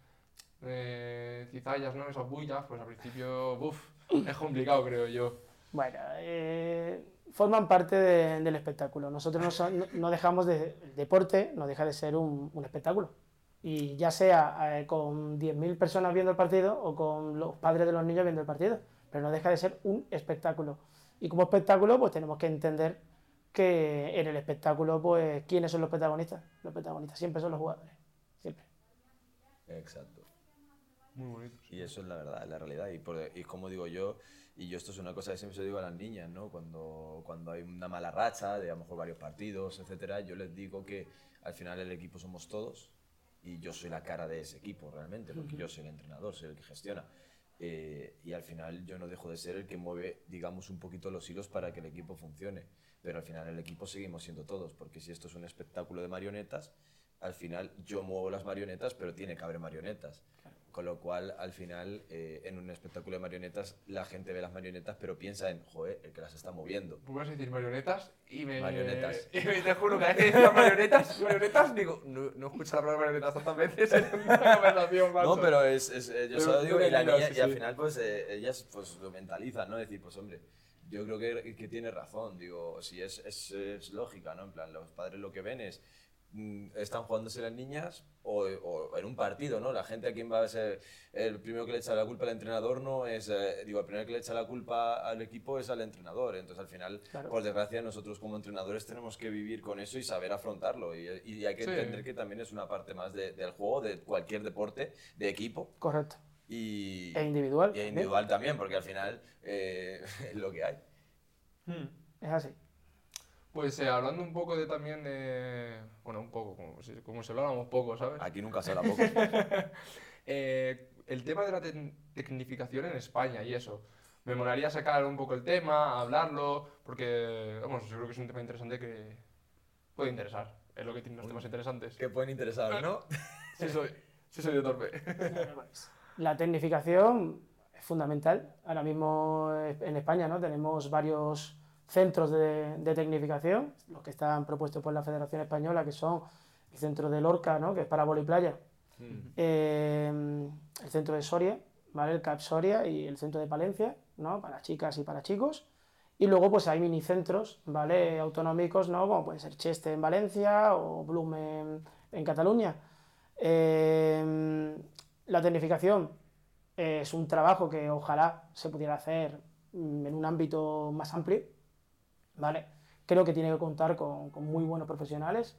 S3: eh, cizallas, ¿no? Esas bullas, pues al principio, uff, es complicado, creo yo.
S4: Bueno, eh, forman parte de- del espectáculo. Nosotros no, son- no- dejamos de, el deporte, no deja de ser un, un espectáculo. Y ya sea eh, con 10.000 personas viendo el partido o con los padres de los niños viendo el partido, pero no deja de ser un espectáculo. Y como espectáculo, pues tenemos que entender que en el espectáculo, pues, ¿quiénes son los protagonistas? Los protagonistas siempre son los jugadores, siempre.
S1: Exacto.
S3: Muy bonito.
S1: Y eso es la verdad, es la realidad. Y, por, y como digo yo, y yo esto es una cosa que siempre se digo a las niñas, ¿no? Cuando, cuando hay una mala racha, de a lo mejor varios partidos, etcétera, yo les digo que al final el equipo somos todos y yo soy la cara de ese equipo realmente, porque yo soy el entrenador, soy el que gestiona. Eh, y al final yo no dejo de ser el que mueve, digamos, un poquito los hilos para que el equipo funcione. Pero al final el equipo seguimos siendo todos, porque si esto es un espectáculo de marionetas, al final yo muevo las marionetas, pero tiene que haber marionetas. Con lo cual, al final, eh, en un espectáculo de marionetas, la gente ve las marionetas, pero piensa en, joder, el que las está moviendo.
S3: Puedes decir marionetas y me.
S1: Marionetas.
S3: Y me, te juro que a veces dices marionetas, marionetas, digo, no, no escucho la palabra marionetas tantas veces en una conversación, macho.
S1: No, pero es, es, eh, yo
S3: Pero
S1: solo digo y, la niña-
S3: sí,
S1: y al final, pues, eh, ellas pues, lo mentalizan, ¿no? Decir, pues, hombre, yo creo que, que tiene razón, digo, si es, es, es lógica, ¿no? En plan, los padres lo que ven es, están jugándose las niñas o, o en un partido, ¿no? La gente a quien va a ser el primero que le echa la culpa al entrenador no es, eh, digo, el primero que le echa la culpa al equipo es al entrenador. Entonces, al final,
S4: Claro.
S1: por desgracia, nosotros como entrenadores tenemos que vivir con eso y saber afrontarlo. Y, y hay que
S3: Sí.
S1: entender que también es una parte más de- del juego, de cualquier deporte, de equipo
S4: Correcto.
S1: y,
S4: E individual.
S1: y individual también, porque al final eh, es lo que hay.
S4: Es así.
S3: Pues eh, hablando un poco de también de. Bueno, un poco, como si, como si habláramos poco, ¿sabes?
S1: Aquí nunca se habla poco.
S3: Eh, el tema de la tec- tecnificación en España y eso. Me molaría sacar un poco el tema, hablarlo, porque, vamos, yo creo que es un tema interesante que puede interesar. Es lo que tiene los temas interesantes.
S1: que pueden interesar, ¿no?
S3: Sí soy, sí soy de torpe.
S4: La tecnificación es fundamental. Ahora mismo eh, en España ¿no? tenemos varios centros de, de tecnificación, los que están propuestos por la Federación Española, que son el centro de Lorca, ¿no? que es para vóley playa, eh, el centro de Soria, ¿vale? el CAP Soria y el centro de Palencia, ¿no? para chicas y para chicos. Y luego pues hay minicentros ¿vale? autonómicos, ¿no? como puede ser Cheste en Valencia o Blume en Cataluña. Eh, la tecnificación es un trabajo que ojalá se pudiera hacer mm, en un ámbito más amplio, ¿vale? Creo que tiene que contar con, con muy buenos profesionales.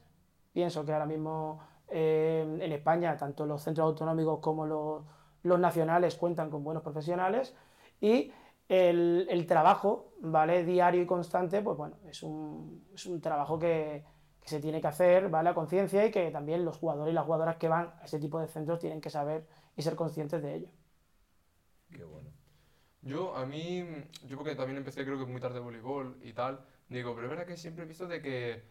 S4: Pienso que ahora mismo eh, en España tanto los centros autonómicos como los, los nacionales cuentan con buenos profesionales y el, el trabajo, ¿vale? Diario y constante, pues bueno, es un, es un trabajo que, que se tiene que hacer, ¿vale? A conciencia y que también los jugadores y las jugadoras que van a ese tipo de centros tienen que saber y ser conscientes de ello.
S1: Qué bueno.
S3: Yo, a mí, yo porque también empecé creo que muy tarde voleibol y tal, digo, pero es verdad que siempre he visto de que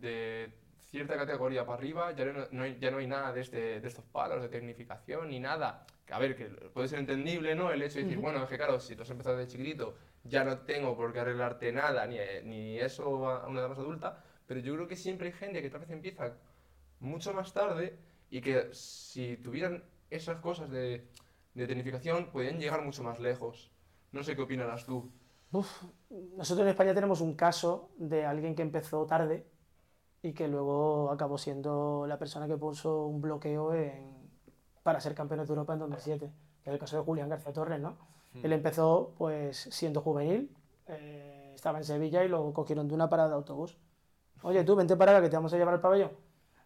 S3: de cierta categoría para arriba ya no, no hay, ya no hay nada de, este, de estos palos de tecnificación ni nada. A ver, que puede ser entendible, ¿no? El hecho de decir, bueno, es que claro, si tú has empezado de chiquitito, ya no tengo por qué arreglarte nada, ni, ni eso a una edad más adulta, pero yo creo que siempre hay gente que tal vez empieza mucho más tarde y que si tuvieran esas cosas de de tecnificación podían llegar mucho más lejos. No sé qué opinarás tú.
S4: Uf, nosotros en España tenemos un caso de alguien que empezó tarde y que luego acabó siendo la persona que puso un bloqueo en- para ser campeón de Europa en 2007, que es el caso de Julián García Torres, ¿no? Él empezó pues siendo juvenil, eh, estaba en Sevilla y lo cogieron de una parada de autobús. Oye, tú, vente para acá que te vamos a llevar al pabellón.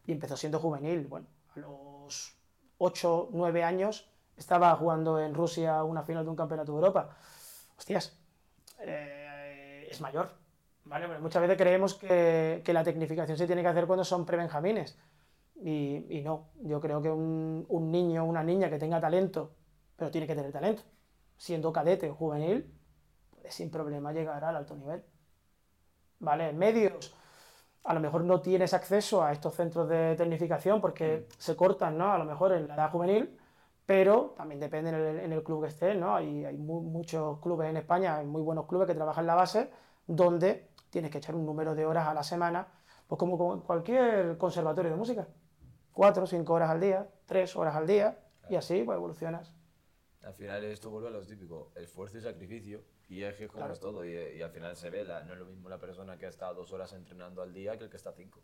S4: Y empezó siendo juvenil. Bueno, a los 8, 9 años estaba jugando en Rusia una final de un campeonato de Europa. Hostias, eh, es mayor. ¿vale? Pero muchas veces creemos que, que la tecnificación se tiene que hacer cuando son prebenjamines. Y, y no, yo creo que un, un niño o una niña que tenga talento, pero tiene que tener talento, siendo cadete o juvenil, puede sin problema llegar al alto nivel. ¿Vale? Medios, a lo mejor no tienes acceso a estos centros de tecnificación porque se cortan, ¿no? A lo mejor en la edad juvenil, pero también depende en el, en el club que estés, ¿no? Hay, hay mu- muchos clubes en España, hay muy buenos clubes que trabajan la base, donde tienes que echar un número de horas a la semana, pues como con cualquier conservatorio de música. Cuatro, cinco horas al día, tres horas al día, y así pues evolucionas.
S1: Al final esto vuelve a lo típico, esfuerzo y sacrificio. Y es que como
S4: Claro.
S1: es todo. Y, y al final se ve, la- no es lo mismo la persona que ha estado dos horas entrenando al día que el que está cinco.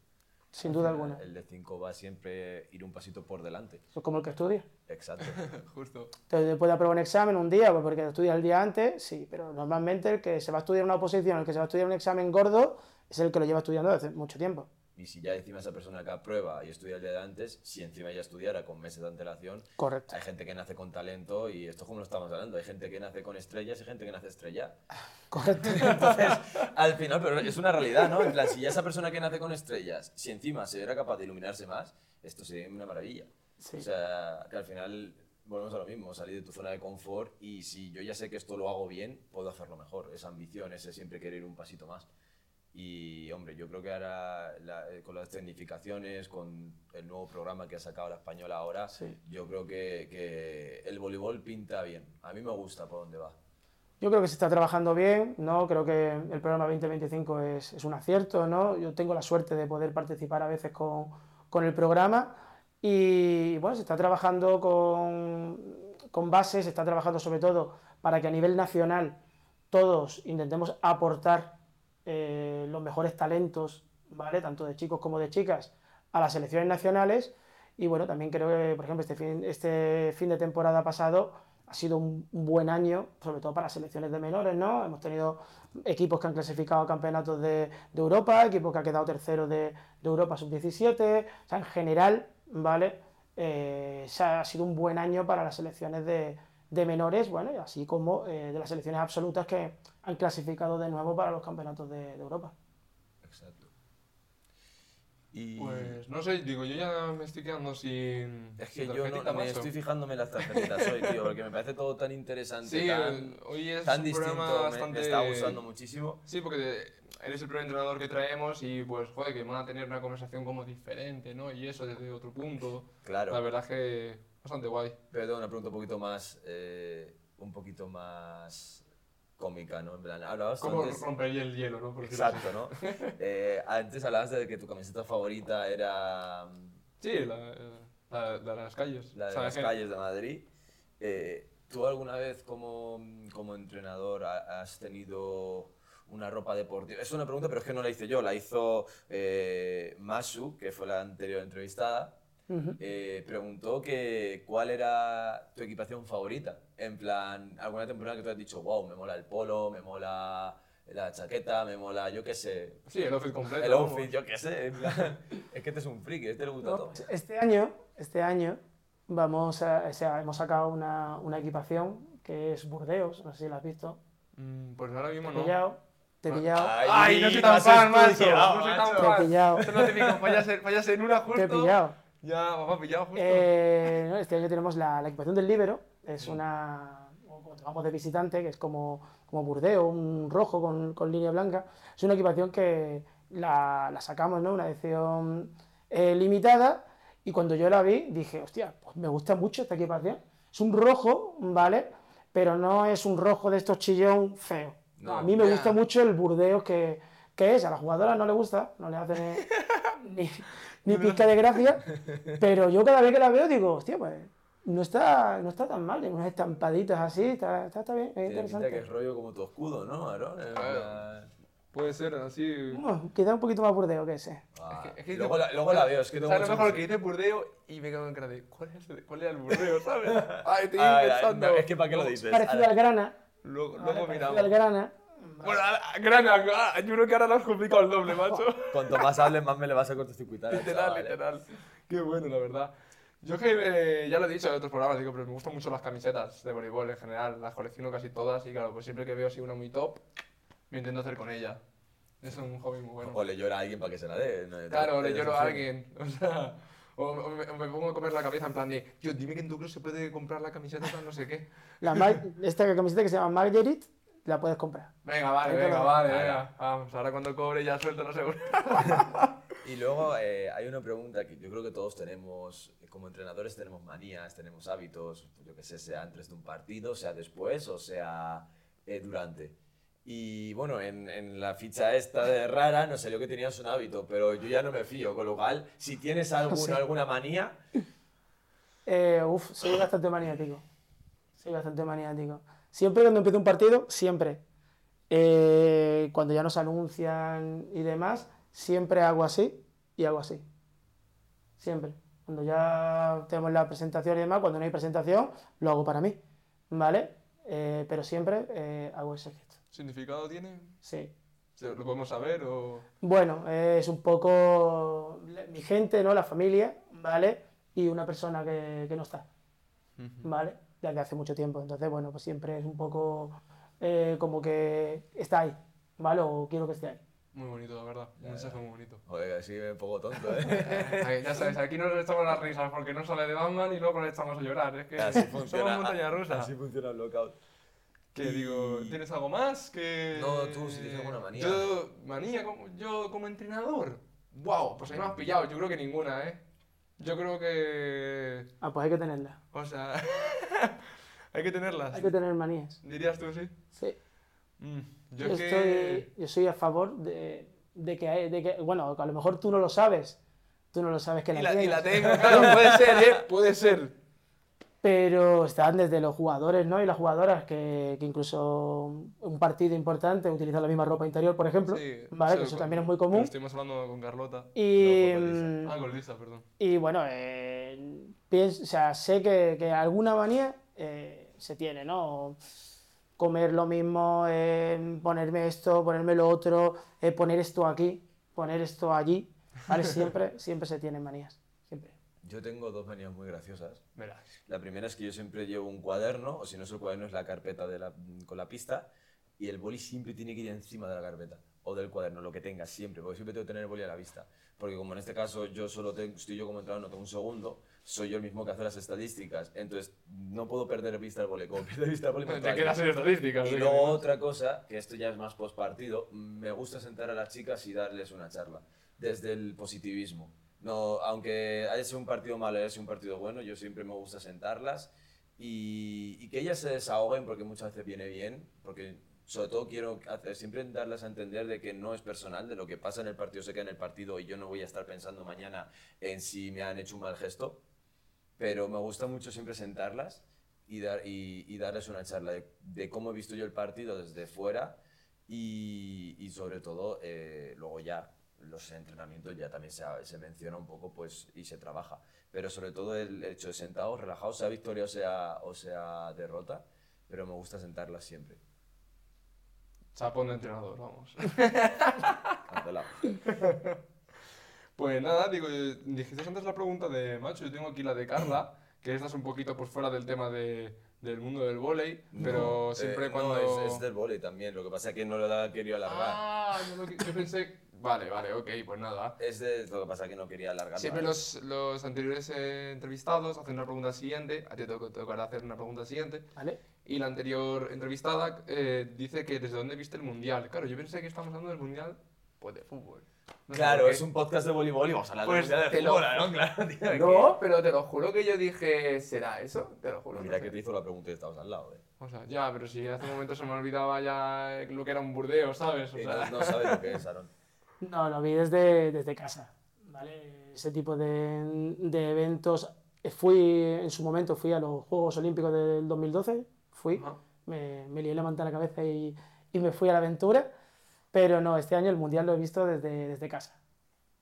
S4: Sin duda alguna.
S1: El de cinco va siempre ir un pasito por delante.
S4: Eso es como el que estudia.
S1: Exacto.
S3: Justo.
S4: Te puede aprobar un examen un día, pues porque estudia el día antes, sí, pero normalmente el que se va a estudiar una oposición, el que se va a estudiar un examen gordo, es el que lo lleva estudiando desde mucho tiempo.
S1: Y si ya encima esa persona que aprueba y estudia el día de antes, si encima ya estudiara con meses de antelación,
S4: Correcto.
S1: hay gente que nace con talento y esto es como lo estamos hablando, hay gente que nace con estrellas y gente que nace estrella.
S4: Correcto.
S1: Entonces, al final, pero es una realidad, ¿no? En plan, si ya esa persona que nace con estrellas, si encima se era capaz de iluminarse más, esto sería una maravilla.
S4: Sí.
S1: O sea, que al final volvemos a lo mismo, salir de tu zona de confort y si yo ya sé que esto lo hago bien, puedo hacerlo mejor. Esa ambición, ese siempre querer ir un pasito más. Y, hombre, yo creo que ahora la- eh, con las tecnificaciones, con el nuevo programa que ha sacado la española ahora,
S4: Sí.
S1: yo creo que, que el voleibol pinta bien. A mí me gusta por dónde va.
S4: Yo creo que se está trabajando bien, ¿no? Creo que el programa 2025 es, es un acierto, ¿no? Yo tengo la suerte de poder participar a veces con, con el programa y, bueno, se está trabajando con, con bases, se está trabajando sobre todo para que a nivel nacional todos intentemos aportar eh, los mejores talentos, ¿vale? Tanto de chicos como de chicas a las selecciones nacionales y, bueno, también creo que, por ejemplo, este fin, este fin de temporada pasado ha sido un, buen año, sobre todo para selecciones de menores, ¿no? Hemos tenido equipos que han clasificado a campeonatos de, de Europa, equipos que han quedado terceros de, de Europa sub-17, o sea, en general, ¿vale? Eh, ha, ha sido un buen año para las selecciones de, de menores, bueno, y así como eh, de las selecciones absolutas que han clasificado de nuevo para los campeonatos de, de Europa.
S1: Exacto. Y
S3: Pues no sé, digo, yo ya me estoy quedando sin.
S1: es que
S3: sin
S1: yo no, me
S3: macho.
S1: estoy fijándome en las tarjetitas hoy, tío, porque me parece todo tan interesante,
S3: Sí,
S1: tan,
S3: hoy es
S1: tan
S3: un
S1: distinto,
S3: programa
S1: me-
S3: bastante.
S1: me, está gustando muchísimo.
S3: Sí, porque eres el primer entrenador que traemos y pues, joder, que van a tener una conversación como diferente, ¿no? Y eso desde otro punto.
S1: Claro.
S3: La verdad es que bastante guay.
S1: Pero tengo una pregunta un poquito más, eh, un poquito más cómica, ¿no? En plan, hablabas
S3: ¿Cómo
S1: antes...
S3: rompería el hielo, no? Por.
S1: Exacto, ¿no? Eh, antes hablabas de que tu camiseta favorita era
S3: Sí, la, la- la de las calles.
S1: la de las calles de Madrid. Eh, ¿Tú alguna vez como, como entrenador ha- has tenido una ropa deportiva? Es una pregunta, pero es que no la hice yo, la hizo eh, Masu, que fue la anterior entrevistada.
S4: Ujú.
S1: Eh, preguntó que cuál era tu equipación favorita. En plan, alguna temporada que tú has dicho, wow, me mola el polo, me mola la chaqueta, me mola, yo qué sé,
S3: Sí, el outfit completo.
S1: el outfit, yo qué sé. en plan, es que este es un friki, este le gusta
S4: No,
S1: todo.
S4: este año, este año vamos a, o sea, hemos sacado una, una equipación que es Burdeos, no sé si la has visto.
S3: Mm, Pues ahora mismo
S4: Te
S3: no.
S4: pillado, te he pillado,
S3: ¡Ay, no soy tan fan, macho! No soy tan
S4: te he
S3: fan.
S4: pillado,
S3: Esto es lo típico, fallas fallas en una justo.
S4: te he pillado.
S3: Ya, papá, pillado justo.
S4: Eh, no, este año tenemos la, la equipación del Libero, es una, o cuando vamos de visitante, que es como, como Burdeo, un rojo con, con línea blanca. Es una equipación que la, la sacamos, ¿no? Una edición eh, limitada, y cuando yo la vi dije, hostia, pues me gusta mucho esta equipación. Es un rojo, ¿vale? Pero no es un rojo de estos chillón feo. No, a mí me gusta mucho el Burdeos que, que es, a la jugadora no le gusta, no le hace ni, ni, pizca de gracia, pero yo cada vez que la veo digo, hostia, pues No está, no está tan mal, unas estampaditas así, está, está, está bien, es
S1: Tiene pinta
S4: interesante.
S1: que es rollo como tu escudo, ¿no, Aaron? En plan-
S3: Puede ser así.
S4: Bueno, quizá un poquito más burdeo que ese.
S1: Ah,
S3: es que
S1: luego, la, luego la veo, es que tengo
S3: ¿Sabes lo
S1: mucho-
S3: mejor que dice burdeo y me quedo en cara de ¿cuál, es el- cuál era el burdeo, sabes? Ay, estoy
S1: Ah,
S3: pensando.
S1: no, es que ¿para qué lo dices?
S4: Parecido al grana.
S3: Luego,
S4: ¿vale?
S3: luego
S4: Parecido
S3: miramos.
S4: al grana.
S3: Bueno, ah, yo creo que ahora lo has complicado el doble, macho.
S1: Cuanto más hables, más me le vas a cortocircuitar.
S3: literal,
S1: ¿eh?
S3: literal. Qué bueno, la verdad. Yo que eh, ya lo he dicho en otros programas, digo, pero me gustan mucho las camisetas de voleibol en general, las colecciono casi todas y claro, pues siempre que veo así una muy top, me intento hacer con ella. Es un hobby muy bueno.
S1: O le llora a alguien para que se la dé. ¿no?
S3: Claro, le
S1: Es
S3: lloro a alguien, o sea, o, o me, o me pongo a comer la cabeza en plan de, tío, dime que en tu club se puede comprar la camiseta tal no sé qué.
S4: La Mar- esta camiseta que se llama Marguerite, la puedes comprar.
S3: Venga, vale, venga,
S4: lo-
S3: vale,
S1: Venga.
S3: venga. Vamos, ahora cuando cobre ya suelto los euros.
S1: Y luego eh, hay una pregunta que yo creo que todos tenemos, como entrenadores tenemos manías, tenemos hábitos, yo que sé, sea antes de un partido, sea después o sea eh, durante. Y bueno, en, en la ficha esta de rara nos salió que tenías un hábito, pero yo ya no me fío, con lo cual, si tienes alguna,
S4: Sí.
S1: alguna manía,
S4: Eh, uf, soy bastante maniático. Soy bastante maniático. Siempre cuando empiezo un partido, siempre. Eh, cuando ya nos anuncian y demás, siempre hago así y hago así. Siempre. Cuando ya tenemos la presentación y demás, cuando no hay presentación, lo hago para mí. ¿Vale? Eh, pero siempre eh, hago ese gesto.
S3: ¿Significado tiene?
S4: Sí.
S3: ¿Lo podemos saber o...?
S4: Bueno, es un poco mi gente, ¿no? La familia, ¿vale? Y una persona que, que no está. ¿vale? Desde hace mucho tiempo. Entonces, bueno, pues siempre es un poco eh, como que está ahí, ¿vale? O quiero que esté ahí.
S3: Muy bonito, la verdad. Un mensaje muy bonito.
S1: joder, así me pongo tonto, ¿eh?
S3: Ay, ya sabes, aquí nos echamos las risas porque no sale de Batman y luego nos echamos a llorar. Es que
S1: Así
S3: somos
S1: funciona,
S3: montaña rusa.
S1: así funciona el lockout.
S3: Que digo, ¿tienes algo más? Que...
S1: No, tú, si tienes alguna manía.
S3: Yo, manía, como, yo como entrenador. Wow, pues ahí me has pillado. Yo creo que ninguna, ¿eh? Yo creo que...
S4: Ah, pues hay que tenerla.
S3: O sea... hay que tenerlas.
S4: Hay que tener manías.
S3: ¿Dirías tú sí?
S4: Sí.
S3: Mm, yo
S4: Yo,
S3: es que...
S4: estoy, yo soy a favor de, de que, hay- de que, bueno, a lo mejor tú no lo sabes. Tú no lo sabes que la,
S3: Y la, y
S4: tienes.
S3: la tengo, claro, puede ser, ¿eh? Puede ser.
S4: Pero están desde los jugadores ¿no? y las jugadoras que, que incluso un partido importante utilizan la misma ropa interior, por ejemplo.
S3: Sí,
S4: ¿vale? que eso
S3: con-
S4: también es muy común.
S3: Estuvimos hablando con Carlota.
S4: Y,
S1: No, con Lisa.
S4: mm,
S3: Ah, con Lisa, perdón.
S4: y bueno, eh, pienso, o sea, sé que, que alguna manía eh, se tiene, ¿no? Comer lo mismo, eh, ponerme esto, ponerme lo otro, eh, poner esto aquí, poner esto allí. ¿vale? Siempre, siempre se tienen manías.
S1: Yo tengo dos manías muy graciosas.
S3: Verás.
S1: La primera es que yo siempre llevo un cuaderno, o si no es el cuaderno es la carpeta de la- con la pista, y el boli siempre tiene que ir encima de la carpeta, o del cuaderno, lo que tenga, siempre, porque siempre tengo que tener el boli a la vista. Porque como en este caso yo solo tengo, estoy yo como entrenador, no tengo un segundo, soy yo el mismo que hace las estadísticas, entonces no puedo perder de vista el boli, como pierdo vista el boli me
S3: Te quedas en estadísticas.
S1: Y luego otra cosa, que esto ya es más post partido, me gusta sentar a las chicas y darles una charla, desde el positivismo. No, aunque haya sido un partido malo, haya sido un partido bueno, yo siempre me gusta sentarlas y, que ellas se desahoguen porque muchas veces viene bien, porque sobre todo quiero hacer, siempre darles a entender de que no es personal, de lo que pasa en el partido se queda en el partido y yo no voy a estar pensando mañana en si me han hecho un mal gesto, pero me gusta mucho siempre sentarlas y, dar, y, darles una charla de, cómo he visto yo el partido desde fuera y, y sobre todo eh, luego ya los entrenamientos ya también se, se menciona un poco pues y se trabaja pero sobre todo el hecho de sentados relajados sea victoria o sea o sea derrota pero me gusta sentarlas siempre
S3: Chapón de entrenador, vamos.
S1: Cancelado.
S3: Pues nada, digo, eh, dijiste antes la pregunta de Macho, yo tengo aquí la de Carla, que esta es un poquito pues fuera del tema de, del mundo del vóley, pero
S1: No,
S3: siempre
S1: eh,
S3: cuando...
S1: no, es, es del vóley también lo que pasa es que no lo ha querido alargar
S3: Ah, no lo que- yo pensé... Vale, vale, ok, pues nada.
S1: es lo que pasa es que no quería alargar
S3: Siempre los, los anteriores eh, entrevistados hacen una pregunta siguiente, a ti te to- tocará hacer una pregunta siguiente,
S4: ¿Vale?
S3: y la anterior entrevistada eh, dice que desde dónde viste el Mundial. Claro, yo pensé que estamos hablando del Mundial, pues de fútbol. No sé
S1: claro es un podcast de voleibol y vamos a hablar
S3: Pues
S1: de de
S3: te lo-
S1: fútbol, ¿no? claro tío,
S3: No, pero te lo juro que yo dije, ¿será eso? Te lo juro. no
S1: mira
S3: sé.
S1: que te hizo la pregunta y estabas al lado eh.
S3: O sea, ya, pero si hace un momento se me olvidaba ya lo que era un burdeo, ¿sabes? O sea,
S1: no, no sabes lo que es Aaron
S4: No, lo vi desde, desde casa, ¿vale? Ese tipo de, de eventos fui, en su momento, fui a los Juegos Olímpicos del 2012, fui,
S3: Ajá.
S4: me, me lié la manta a la cabeza y, y me fui a la aventura, pero no, este año el Mundial lo he visto desde, desde casa.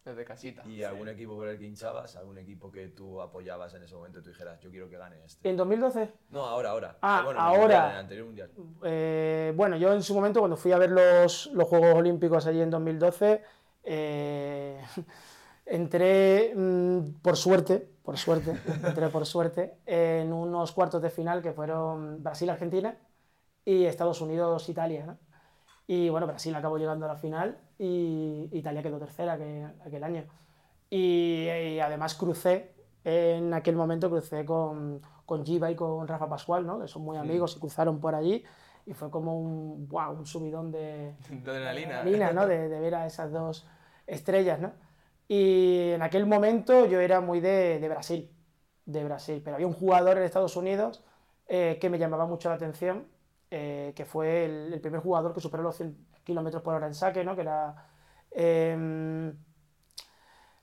S3: Desde casita.
S1: ¿Y algún equipo por el que hinchabas? ¿Algún equipo que tú apoyabas en ese momento y tú dijeras, yo quiero que gane este?
S4: ¿En 2012?
S1: No, ahora, ahora.
S4: Ah,
S1: Bueno,
S4: ahora.
S1: en el anterior mundial.
S4: Eh, bueno, yo en su momento, cuando fui a ver los, los Juegos Olímpicos allí en 2012, eh, entré mm, por suerte, por suerte, entré por suerte, en unos cuartos de final que fueron Brasil-Argentina y Estados Unidos-Italia. ¿no? Y bueno, Brasil acabó llegando a la final y Italia quedó tercera que, aquel año. Y, y además crucé, en aquel momento crucé con, con Giva y con Rafa Pascual, ¿no? que son muy amigos y cruzaron por allí. Y fue como un, wow, un subidón de,
S3: De adrenalina.
S4: adrenalina, ¿no? De, de ver a esas dos estrellas, ¿no? Y en aquel momento yo era muy de, de Brasil, de Brasil, pero había un jugador en Estados Unidos eh, que me llamaba mucho la atención, eh, que fue el, el primer jugador que superó los 100 kilómetros por hora en saque, ¿no? Que era... em,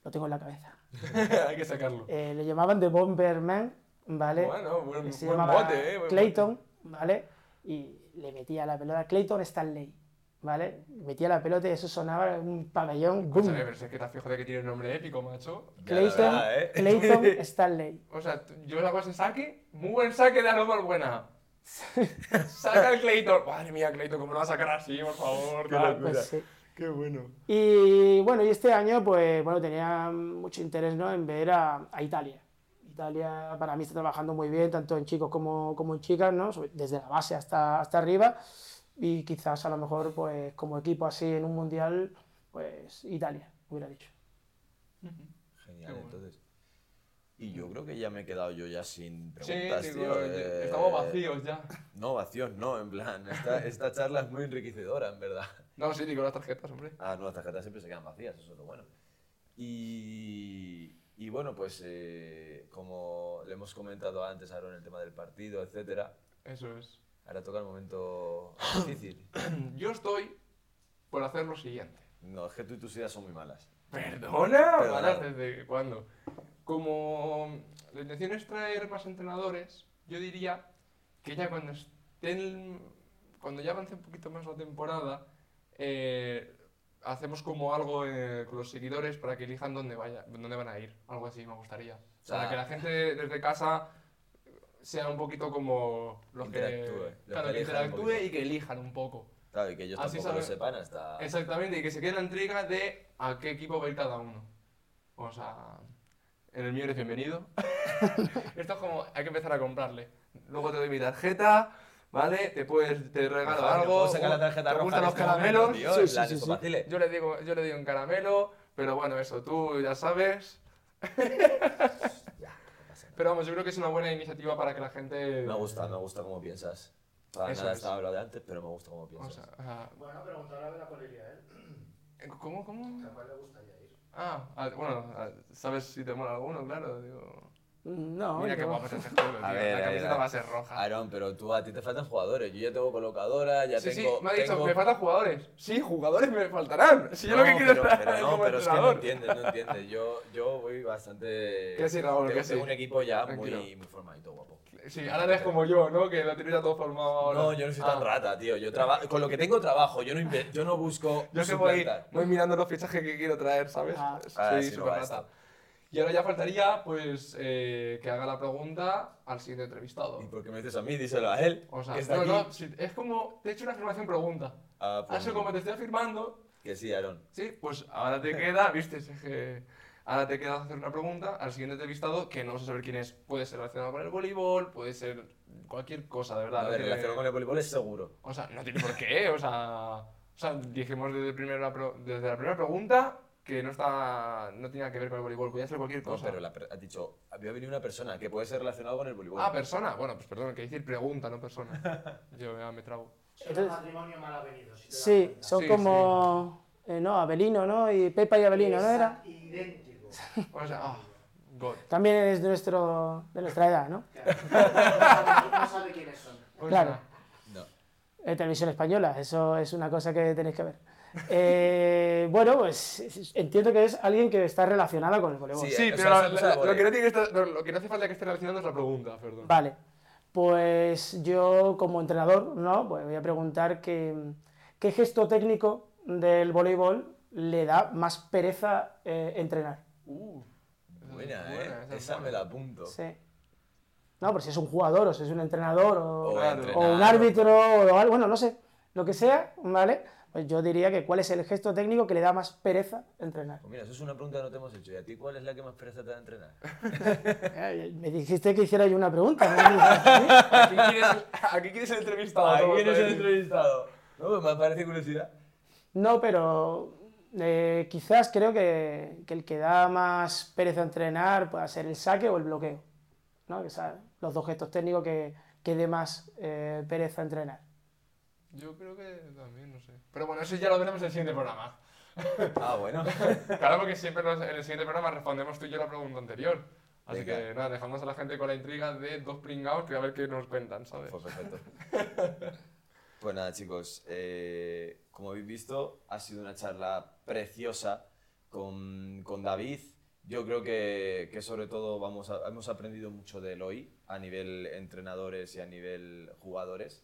S4: lo tengo en la cabeza.
S3: Hay que sacarlo.
S4: Eh, le llamaban The Bomberman, ¿vale?
S3: Bueno, buen,
S4: se
S3: buen
S4: llamaba
S3: mote, ¿eh? Buen
S4: Clayton, ¿vale? Y le metía la pelota, Clayton Stanley, ¿vale? Metía la pelota y eso sonaba en un pabellón. ¡boom!
S3: Escúchame, pero si es que te has fijado de que tiene nombre épico, macho.
S1: La
S4: Clayton,
S1: verdad, ¿eh?
S4: Clayton Stanley.
S3: O sea, yo le hago ese saque, muy buen saque de Aroma buena. Saca el Clayton. Madre mía, Clayton, ¿cómo lo va a sacar así, por favor? tal?
S4: Pues sí.
S3: Qué bueno.
S4: Y bueno, y este año, pues bueno, tenía mucho interés ¿no? en ver a, a Italia. Italia para mí está trabajando muy bien, tanto en chicos como, como en chicas, ¿no? Desde la base hasta, hasta arriba. Y quizás a lo mejor, pues como equipo así en un mundial, pues Italia, hubiera dicho.
S1: Genial,
S3: bueno.
S1: entonces. Y yo creo que ya me he quedado yo ya sin
S3: Sí,
S1: preguntas,
S3: digo,
S1: tío. eh,
S3: estamos vacíos ya.
S1: No, vacíos no, en plan, esta, esta charla es muy enriquecedora, en verdad.
S3: No, sí, digo las tarjetas, hombre.
S1: Ah, no, las tarjetas siempre se quedan vacías, eso es lo bueno. Y, y bueno, pues eh, como le hemos comentado antes, Aaron, el tema del partido, etcétera,
S3: Eso es.
S1: ahora toca el momento difícil.
S3: Yo estoy por hacer lo siguiente.
S1: No, es que tú y tus ideas son muy malas.
S3: ¿Perdona?
S1: Perdona.
S3: ¿Malas desde cuándo? Como la intención es traer más entrenadores, yo diría que ya cuando estén, cuando ya avance un poquito más la temporada, eh, hacemos como algo eh, con los seguidores para que elijan dónde, vaya, dónde van a ir. Algo así me gustaría. O sea,
S1: sea,
S3: que la gente desde casa sea un poquito como los
S1: Interactúe,
S3: que, claro, que interactúe y que elijan un poco.
S1: Claro, y que ellos
S3: Así
S1: tampoco lo sepan hasta...
S3: Exactamente, y que se quede la intriga de a qué equipo va a ir cada uno. O sea, en el mío eres bienvenido. Esto es como, hay que empezar a comprarle. Luego te doy mi tarjeta, ¿vale? Te puedes, te regalo algo.
S1: sacar la tarjeta
S3: ¿Te
S1: roja
S3: gustan los
S1: este momento,
S3: caramelos?
S1: tío,
S4: Sí, sí, sí.
S3: Yo le digo, yo le doy un caramelo, pero bueno, eso, tú ya sabes. Pero vamos, yo creo que es una buena iniciativa para que la gente...
S1: Me gusta, me gusta cómo piensas. Para
S3: Eso
S1: nada
S3: es.
S1: estaba hablado de antes, pero me gusta cómo
S3: O
S1: piensas.
S3: sea, ah,
S5: Bueno, preguntar a ver a cuál iría él.
S3: ¿Cómo, cómo?
S5: ¿A cuál le gustaría?
S3: Ah, ah, bueno, ah, ¿sabes si te mola alguno? Claro, digo...
S4: No,
S3: Mira qué
S4: yo-
S3: guapo es este juego, tío.
S1: A ver,
S3: la
S1: a ver,
S3: camiseta
S1: a ver.
S3: va a ser roja.
S1: Aaron, pero tú a ti te faltan jugadores. Yo ya tengo colocadora, ya
S3: sí,
S1: tengo.
S3: sí, me ha dicho,
S1: tengo-
S3: me faltan jugadores. Sí, jugadores me faltarán. Si yo
S1: No,
S3: lo que quiero
S1: pero,
S3: es
S1: pero no,
S3: como
S1: pero es que no entiendes, no entiendes. Yo, yo voy bastante.
S3: Que sí, Raúl,
S1: tengo,
S3: que sí.
S1: un equipo ya
S3: Tranquilo.
S1: muy, muy formadito, guapo.
S3: Sí, ahora eres como yo, ¿no? Que lo tienes ya todo formado ahora.
S1: No, yo no soy tan
S3: Ah.
S1: rata, tío. Yo trabajo con lo que tengo trabajo. Yo no, inve- yo no busco.
S3: Yo que voy, voy mirando los fichajes que quiero traer, ¿sabes?
S4: Ah.
S1: Ah,
S3: Soy
S1: sí, no
S3: súper
S1: va
S3: rata. Y ahora ya faltaría, pues, eh, que haga la pregunta al siguiente entrevistado.
S1: ¿Y por qué me dices a mí? Díselo a él.
S3: O sea,
S1: que está
S3: no,
S1: aquí.
S3: no, si- es como, te he hecho una afirmación pregunta.
S1: Ah, pues
S3: Así como te estoy afirmando,
S1: Que sí, Aaron.
S3: Sí, pues ahora te queda, viste, es que ahora te queda hacer una pregunta al siguiente entrevistado que no vas a saber quién es. Puede ser relacionado con el voleibol, puede ser cualquier cosa, de verdad.
S1: A
S3: no
S1: ver,
S3: tiene-
S1: relacionado con el voleibol es seguro.
S3: O sea, no tiene por qué, o sea, o sea dijimos desde, desde la primera pregunta que no está, no tenía que ver con el voleibol, podía ser cualquier
S1: No,
S3: cosa.
S1: pero la per- has dicho, había venido una persona que puede ser relacionado con el voleibol.
S3: Ah, persona. Bueno, pues perdón, hay que decir pregunta, no persona. Yo ya me trago.
S4: Entonces-
S5: un matrimonio mal avenido, si te
S4: Sí, son
S3: Sí,
S4: como. eh, no, Abelino, ¿no? Y Pepa y Abelino, ¿no era?
S5: Idéntico.
S3: O sea, God.
S4: También es de, nuestro, de nuestra edad, ¿no?
S5: Claro. No sabe- quiénes son.
S3: O
S4: Claro.
S1: No.
S4: Eh, televisión española, eso es una cosa que tenéis que ver. Eh, bueno, pues es- es- entiendo que es alguien que está relacionada con el voleibol.
S1: Sí,
S3: Sí,
S1: o
S3: pero la- la- lo, que no tiene que estar- lo- que no hace falta que esté relacionando es la pregunta, perdón.
S4: Vale, pues yo como entrenador, ¿no? Pues voy a preguntar que, qué gesto técnico del voleibol le da más pereza eh, entrenar.
S3: Uh, es
S1: Buena, ¿eh?
S3: esa es
S1: Esa me la apunto.
S4: Sí. No, por si es un jugador o si es un entrenador o,
S1: O
S4: o
S1: entrenar,
S4: un árbitro o algo, bueno, no sé, lo que sea, ¿vale? Pues yo diría que cuál es el gesto técnico que le da más pereza entrenar.
S1: Pues mira, eso es una pregunta que no te hemos hecho. ¿Y a ti cuál es la que más pereza te da entrenar?
S4: Me dijiste que hiciera yo una pregunta. ¿no? ¿sí?
S3: Aquí quieres, quieres el entrevistado.
S1: ¿A quién es el entrevistado? No, pues me parece curiosidad.
S4: No, pero eh, quizás creo que, que el que da más pereza entrenar pueda ser el saque o el bloqueo. ¿no? Que son los dos gestos técnicos que, que dé más eh, pereza entrenar.
S3: Yo creo que también, no sé. Pero bueno, eso ya lo veremos en el siguiente programa.
S1: Ah, bueno.
S3: Claro, porque siempre nos- en el siguiente programa respondemos tú y yo la pregunta anterior. Así
S1: Venga.
S3: que nada, dejamos a la gente con la intriga de dos pringados que a ver qué nos cuentan, ¿sabes?
S1: Pues perfecto. Pues nada, chicos. eh, como habéis visto, ha sido una charla preciosa con, con David. Yo creo que, que sobre todo vamos a- hemos aprendido mucho de él hoy a nivel entrenadores y a nivel jugadores.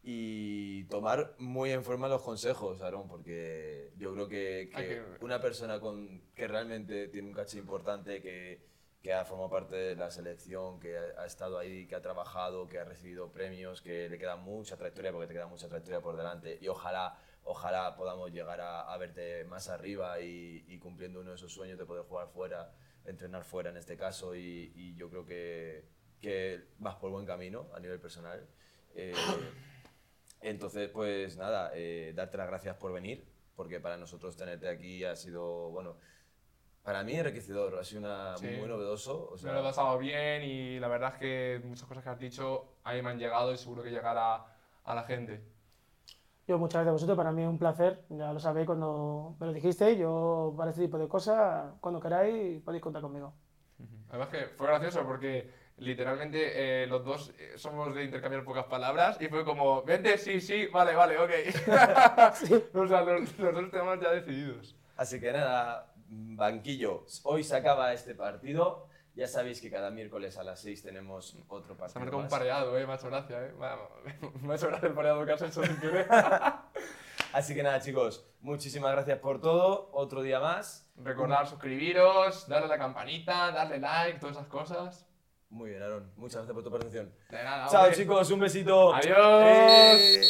S1: Y tomar muy en forma los consejos, Aaron, porque yo creo que, que- una persona con, que realmente tiene un caché importante, que, que ha formado parte de la selección, que ha, estado ahí, que ha trabajado, que ha recibido premios, que le queda mucha trayectoria, porque te queda mucha trayectoria por delante. Y ojalá, ojalá podamos llegar a, a verte más arriba y, y cumpliendo uno de esos sueños de poder jugar fuera, entrenar fuera en este caso. Y, y yo creo que, que vas por buen camino a nivel personal. Eh, entonces, pues nada, eh, darte las gracias por venir, porque para nosotros tenerte aquí ha sido, bueno, para mí enriquecedor, ha sido una,
S3: Sí.
S1: muy novedoso. O
S3: Me
S1: sea,
S3: lo he pasado bien y la verdad es que muchas cosas que has dicho a mí me han llegado y seguro que llegará a la gente.
S4: Yo muchas gracias a vosotros, para mí es un placer, ya lo sabéis cuando me lo dijisteis, yo para este tipo de cosas, cuando queráis podéis contar conmigo.
S3: Además que fue gracioso porque literalmente eh, los dos eh, somos de intercambiar pocas palabras y fue como, vente, sí, sí, vale, vale, ok. o sea, los, los dos temas ya decididos.
S1: Así que nada, banquillo, hoy se acaba este partido. Ya sabéis que cada miércoles a las 6 tenemos otro
S3: Se ha
S1: partido.
S3: marcado un pareado, eh, me ha hecho gracia, eh. Me ha, me ha hecho gracia el pareado que has hecho sin querer.
S1: Así que nada, chicos, muchísimas gracias por todo. Otro día más.
S3: Recordar suscribiros, darle a la campanita, darle like, todas esas cosas.
S1: Muy bien, Aaron. Muchas gracias por tu participación.
S3: De nada,
S1: Chao,
S3: hombre.
S1: chicos. Un besito.
S3: Adiós.
S1: Eh.